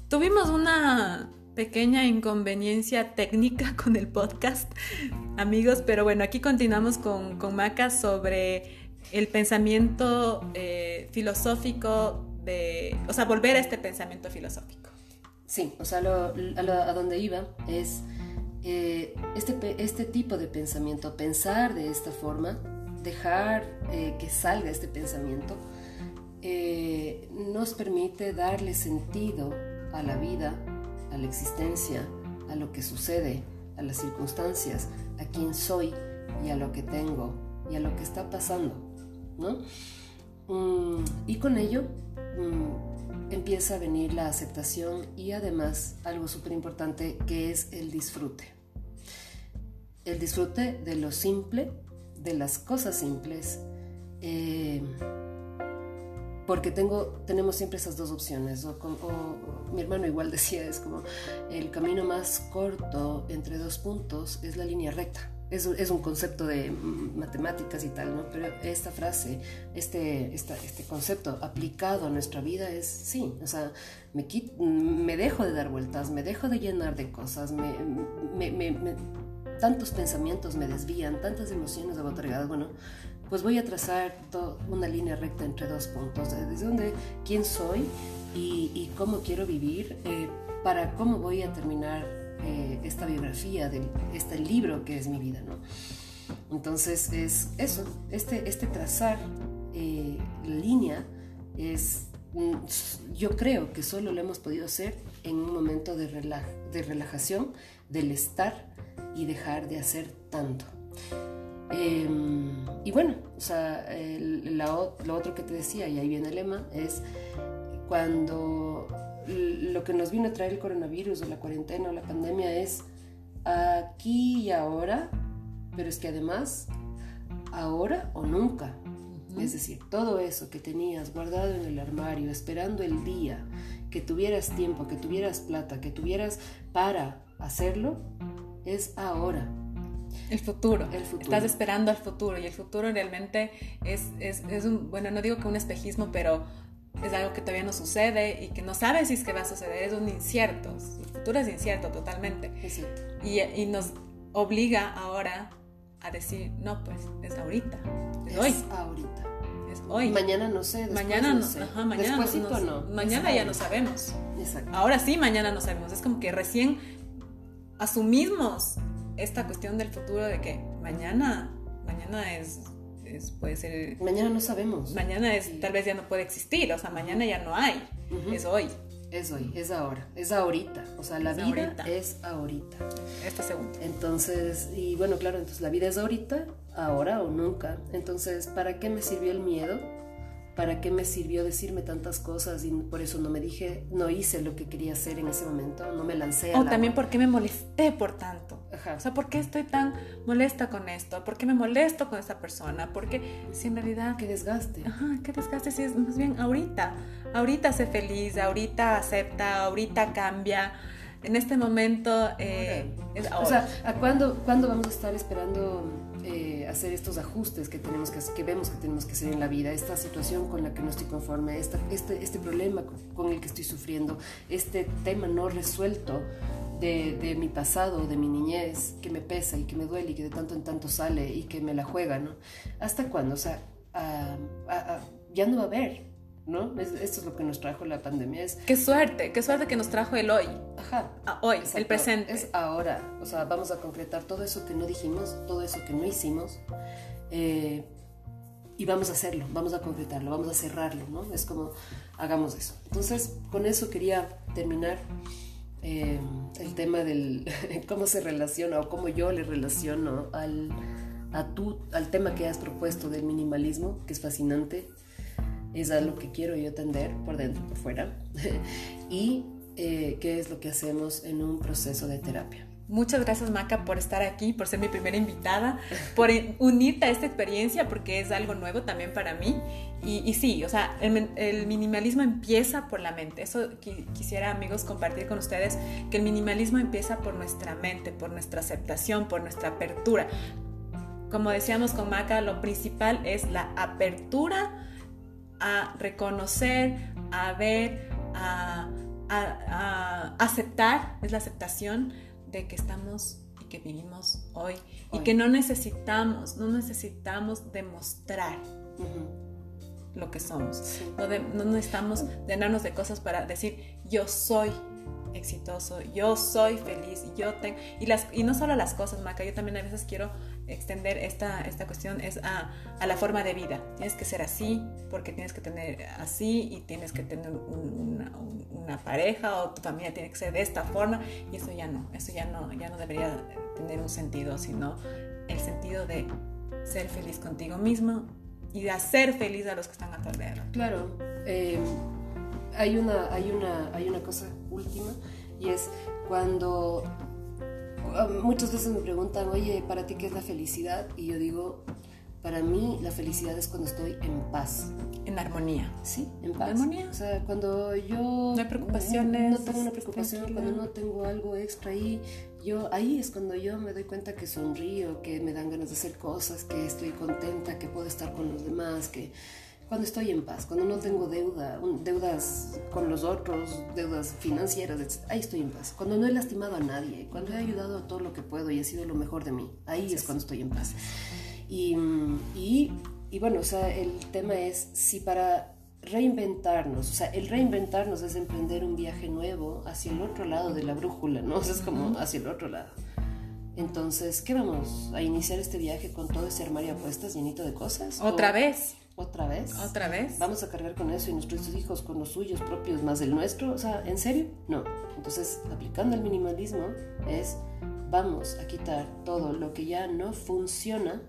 Tuvimos una pequeña inconveniencia técnica con el podcast, amigos, pero bueno, aquí continuamos con, con Maca sobre el pensamiento eh, filosófico de, o sea, volver a este pensamiento filosófico. Sí, o sea, lo- a, donde iba es eh, este, este tipo de pensamiento, pensar de esta forma, dejar eh, que salga este pensamiento, nos permite darle sentido a la vida, a la existencia, a lo que sucede, a las circunstancias, a quién soy y a lo que tengo y a lo que está pasando, Mm, y con ello mm, empieza a venir la aceptación y además algo súper importante que es el disfrute. El disfrute de lo simple, de las cosas simples, eh, porque tengo, tenemos siempre esas dos opciones. O mi hermano igual decía, es como el camino más corto entre dos puntos es la línea recta. Es, es un concepto de matemáticas y tal, ¿no? Pero esta frase, este, esta- este concepto aplicado a nuestra vida es, sí, o sea, me, me dejo de dar vueltas, me dejo de llenar de cosas, me, me- me- tantos pensamientos me desvían, tantas emociones agotargadas, bueno, pues voy a trazar una línea recta entre dos puntos, de- desde donde quién soy y, y cómo quiero vivir, eh, para cómo voy a terminar eh, esta biografía de este libro que es mi vida, ¿no? Entonces es eso, este, este trazar eh, línea es, yo creo que solo lo hemos podido hacer en un momento de, rela- de relajación, del estar y dejar de hacer tanto. Eh, y bueno, o sea, el- la lo otro que te decía, y ahí viene el lema, es cuando lo que nos vino a traer el coronavirus o la cuarentena o la pandemia es aquí y ahora, pero es que además, ahora o nunca. Es decir, todo eso que tenías guardado en el armario, esperando el día, que tuvieras tiempo, que tuvieras plata, que tuvieras para hacerlo, es ahora. El futuro. El futuro. Estás esperando al futuro y el futuro realmente es, es, es un, bueno, no digo que un espejismo, pero es algo que todavía no sucede y que no sabes si es que va a suceder, es un incierto. El futuro es incierto totalmente. Y, y nos obliga ahora a decir, no, pues es ahorita, es, Es hoy, ahorita. es hoy. Mañana no sé, después mañana no, no, sé. ajá, mañana, no- mañana ya no sabemos. Exacto. Ahora sí, mañana no sabemos. Es como que recién asumimos esta cuestión del futuro de que mañana, mañana es, es- puede ser, Mañana no sabemos. mañana es, tal vez ya no puede existir, o sea, mañana ya no hay, es hoy, Es hoy, es ahora, es ahorita. O sea, la Es vida ahorita. es ahorita. este segundo. Entonces, y bueno, claro, entonces la vida es ahorita, ahora o nunca. Entonces, ¿para qué me sirvió el miedo? ¿Para qué me sirvió decirme tantas cosas y por eso no me dije, no hice lo que quería hacer en ese momento, no me lancé a O también por qué me molesté por tanto. Ajá. O sea, ¿por qué estoy tan molesta con esto? ¿Por qué me molesto con esta persona? Porque si en realidad qué desgaste. Ajá, qué desgaste si es más bien ahorita. Ahorita sé feliz, ahorita acepta, ahorita cambia. En este momento eh, es ahora. O sea, ¿a cuándo, cuándo vamos a estar esperando eh, hacer estos ajustes que tenemos que, que vemos que tenemos que hacer en la vida? Esta situación con la que no estoy conforme, esta- este, este problema con, el que estoy sufriendo, este tema no resuelto. de, mi pasado, de mi niñez, que me pesa y que me duele y que de tanto en tanto sale y que me la juega, ¿no? ¿Hasta cuándo? O sea, ya no va a haber, ¿no? esto es lo que nos trajo la pandemia. Es, qué suerte, qué suerte que nos trajo el hoy. Ajá. hoy, el presente. Es ahora. O sea, vamos a concretar todo eso que no dijimos, todo eso que no hicimos. Eh, y vamos a hacerlo, vamos a concretarlo, vamos a cerrarlo, ¿no? Es como, hagamos eso. Entonces, con eso quería terminar eh, el tema del cómo se relaciona o cómo yo le relaciono al, a tu, al tema que has propuesto del minimalismo, que es fascinante, es a lo que quiero yo atender por dentro y por fuera, y eh, qué es lo que hacemos en un proceso de terapia. Muchas gracias Maca por estar aquí, por ser mi primera invitada, por unirte a esta experiencia porque es algo nuevo también para mí. Y, sí, o sea, el, minimalismo empieza por la mente. Eso quisiera amigos compartir con ustedes, que el minimalismo empieza por nuestra mente, por nuestra aceptación, por nuestra apertura. Como decíamos con Maca, lo principal es la apertura a reconocer, a ver, a aceptar, es la aceptación de que estamos y que vivimos hoy, y que no necesitamos, no necesitamos demostrar lo que somos. No, no necesitamos llenarnos de cosas para decir yo soy exitoso, yo soy feliz, yo tengo... Y, las, y no solo las cosas, Maca, yo también a veces quiero extender esta, esta cuestión es a, a, la forma de vida. Tienes que ser así porque tienes que tener así y tienes que tener una, una, pareja o tu familia tiene que ser de esta forma y eso ya no, eso ya no, ya no debería tener un sentido, sino el sentido de ser feliz contigo mismo y de hacer feliz a los que están a tu alrededor. Claro. Eh, hay, una, hay, una, hay una cosa última y es cuando muchas veces me preguntan, oye, ¿para ti qué es la felicidad? Y yo digo, para mí la felicidad es cuando estoy en paz. En armonía. Sí, en paz. Armonía. O sea, cuando yo... No hay preocupaciones. No, tengo una preocupación, cuando no tengo algo extra ahí, yo, ahí es cuando yo me doy cuenta que sonrío, que me dan ganas de hacer cosas, que estoy contenta, que puedo estar con los demás, que cuando estoy en paz, cuando no tengo deuda, deudas con los otros, deudas financieras, ahí estoy en paz. Cuando no he lastimado a nadie, cuando he ayudado a todo lo que puedo y he sido lo mejor de mí, ahí es cuando estoy en paz. Y, y, y bueno, o sea, el tema es si para reinventarnos, o sea, el reinventarnos es emprender un viaje nuevo hacia el otro lado de la brújula, ¿no? O sea, es como hacia el otro lado. Entonces, ¿qué vamos? ¿A iniciar este viaje con todo ese armario a cuestas llenito de cosas? ¿Otra vez? ¿Otra vez? ¿Otra vez? ¿Vamos a cargar con eso y nuestros hijos con los suyos propios más el nuestro? O sea, ¿en serio? No. Entonces, aplicando el minimalismo es, vamos a quitar todo lo que ya no funciona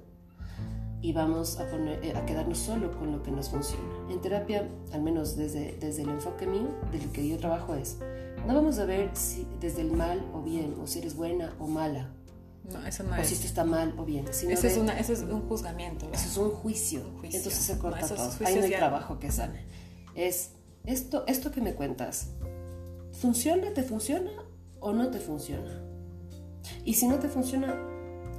y vamos a, poner, eh, a quedarnos solo con lo que nos funciona. En terapia, al menos desde, desde el enfoque mío, del que yo trabajo es, no vamos a ver si desde el mal o bien, o si eres buena o mala, no, eso no o si esto está mal o bien. eso, es una, eso es un juzgamiento. Eso es un juicio. Entonces se corta todo. Ahí no hay trabajo que sane. Es esto, esto que me cuentas. ¿Funciona? ¿Te funciona o no te funciona? Y si no te funciona,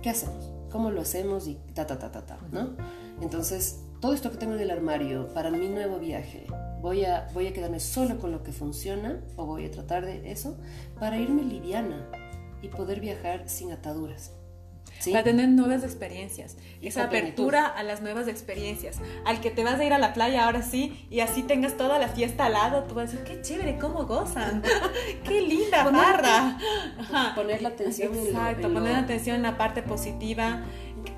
¿qué hacemos? ¿Cómo lo hacemos? Y ta, ta, ta, ta, ta, ¿no? Entonces, todo esto que tengo en el armario para mi nuevo viaje, voy a, voy a quedarme solo con lo que funciona o voy a tratar de eso para irme liviana y poder viajar sin ataduras. Para tener nuevas experiencias, esa apertura a las nuevas experiencias, al que te vas a ir a la playa ahora sí y así tengas toda la fiesta al lado, tú vas a decir, qué chévere, cómo gozan, qué linda barra. Poner la atención Exacto, en poner la atención en la parte positiva,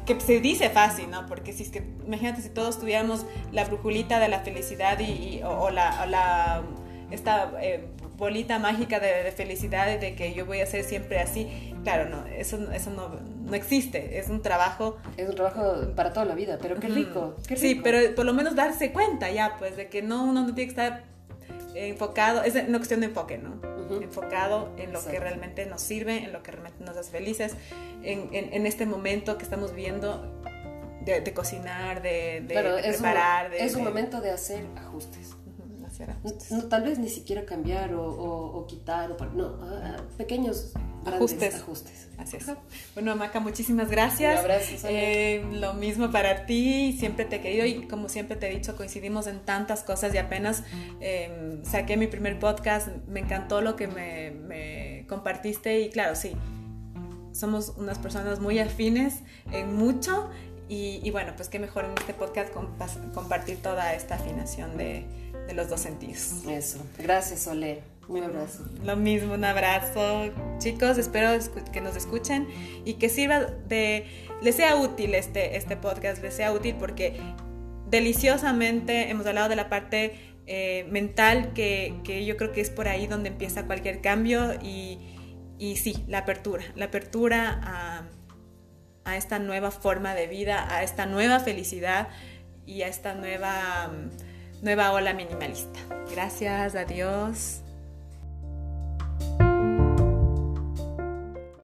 que se dice fácil, ¿no? Porque si es que, imagínate si todos tuviéramos la brujulita de la felicidad y, o, la, la, esta eh, bolita mágica de, felicidad y de que yo voy a ser siempre así. Claro, no, eso, eso no, no existe, es un trabajo... Es un trabajo para toda la vida, pero qué rico, qué rico. Sí, pero por lo menos darse cuenta ya, pues, de que no, uno no tiene que estar enfocado, es una cuestión de enfoque, ¿no? Enfocado en lo que realmente nos sirve, en lo que realmente nos hace felices, en, en, este momento que estamos viendo de, cocinar, de, de, preparar. es un momento de hacer ajustes. No, tal vez ni siquiera cambiar o, quitar, o, no, ah, pequeños ajustes. ajustes. Así es. Bueno, Amaca, muchísimas gracias. Eh, lo mismo para ti, siempre te he querido y como siempre te he dicho, coincidimos en tantas cosas y apenas em, saqué mi primer podcast, me encantó lo que me compartiste y claro, sí, somos unas personas muy afines en mucho y, bueno, pues qué mejor en este podcast compartir toda esta afinación de, de los dos sentidos. Eso, gracias Ole. Un abrazo. Lo mismo, un abrazo. Chicos, espero que nos escuchen y que sirva de, les sea útil este, este podcast, les sea útil porque deliciosamente hemos hablado de la parte eh, mental que, que, yo creo que es por ahí donde empieza cualquier cambio y, y sí, la apertura, la apertura a, a, esta nueva forma de vida, a esta nueva felicidad y a esta nueva, nueva ola minimalista. Gracias, adiós.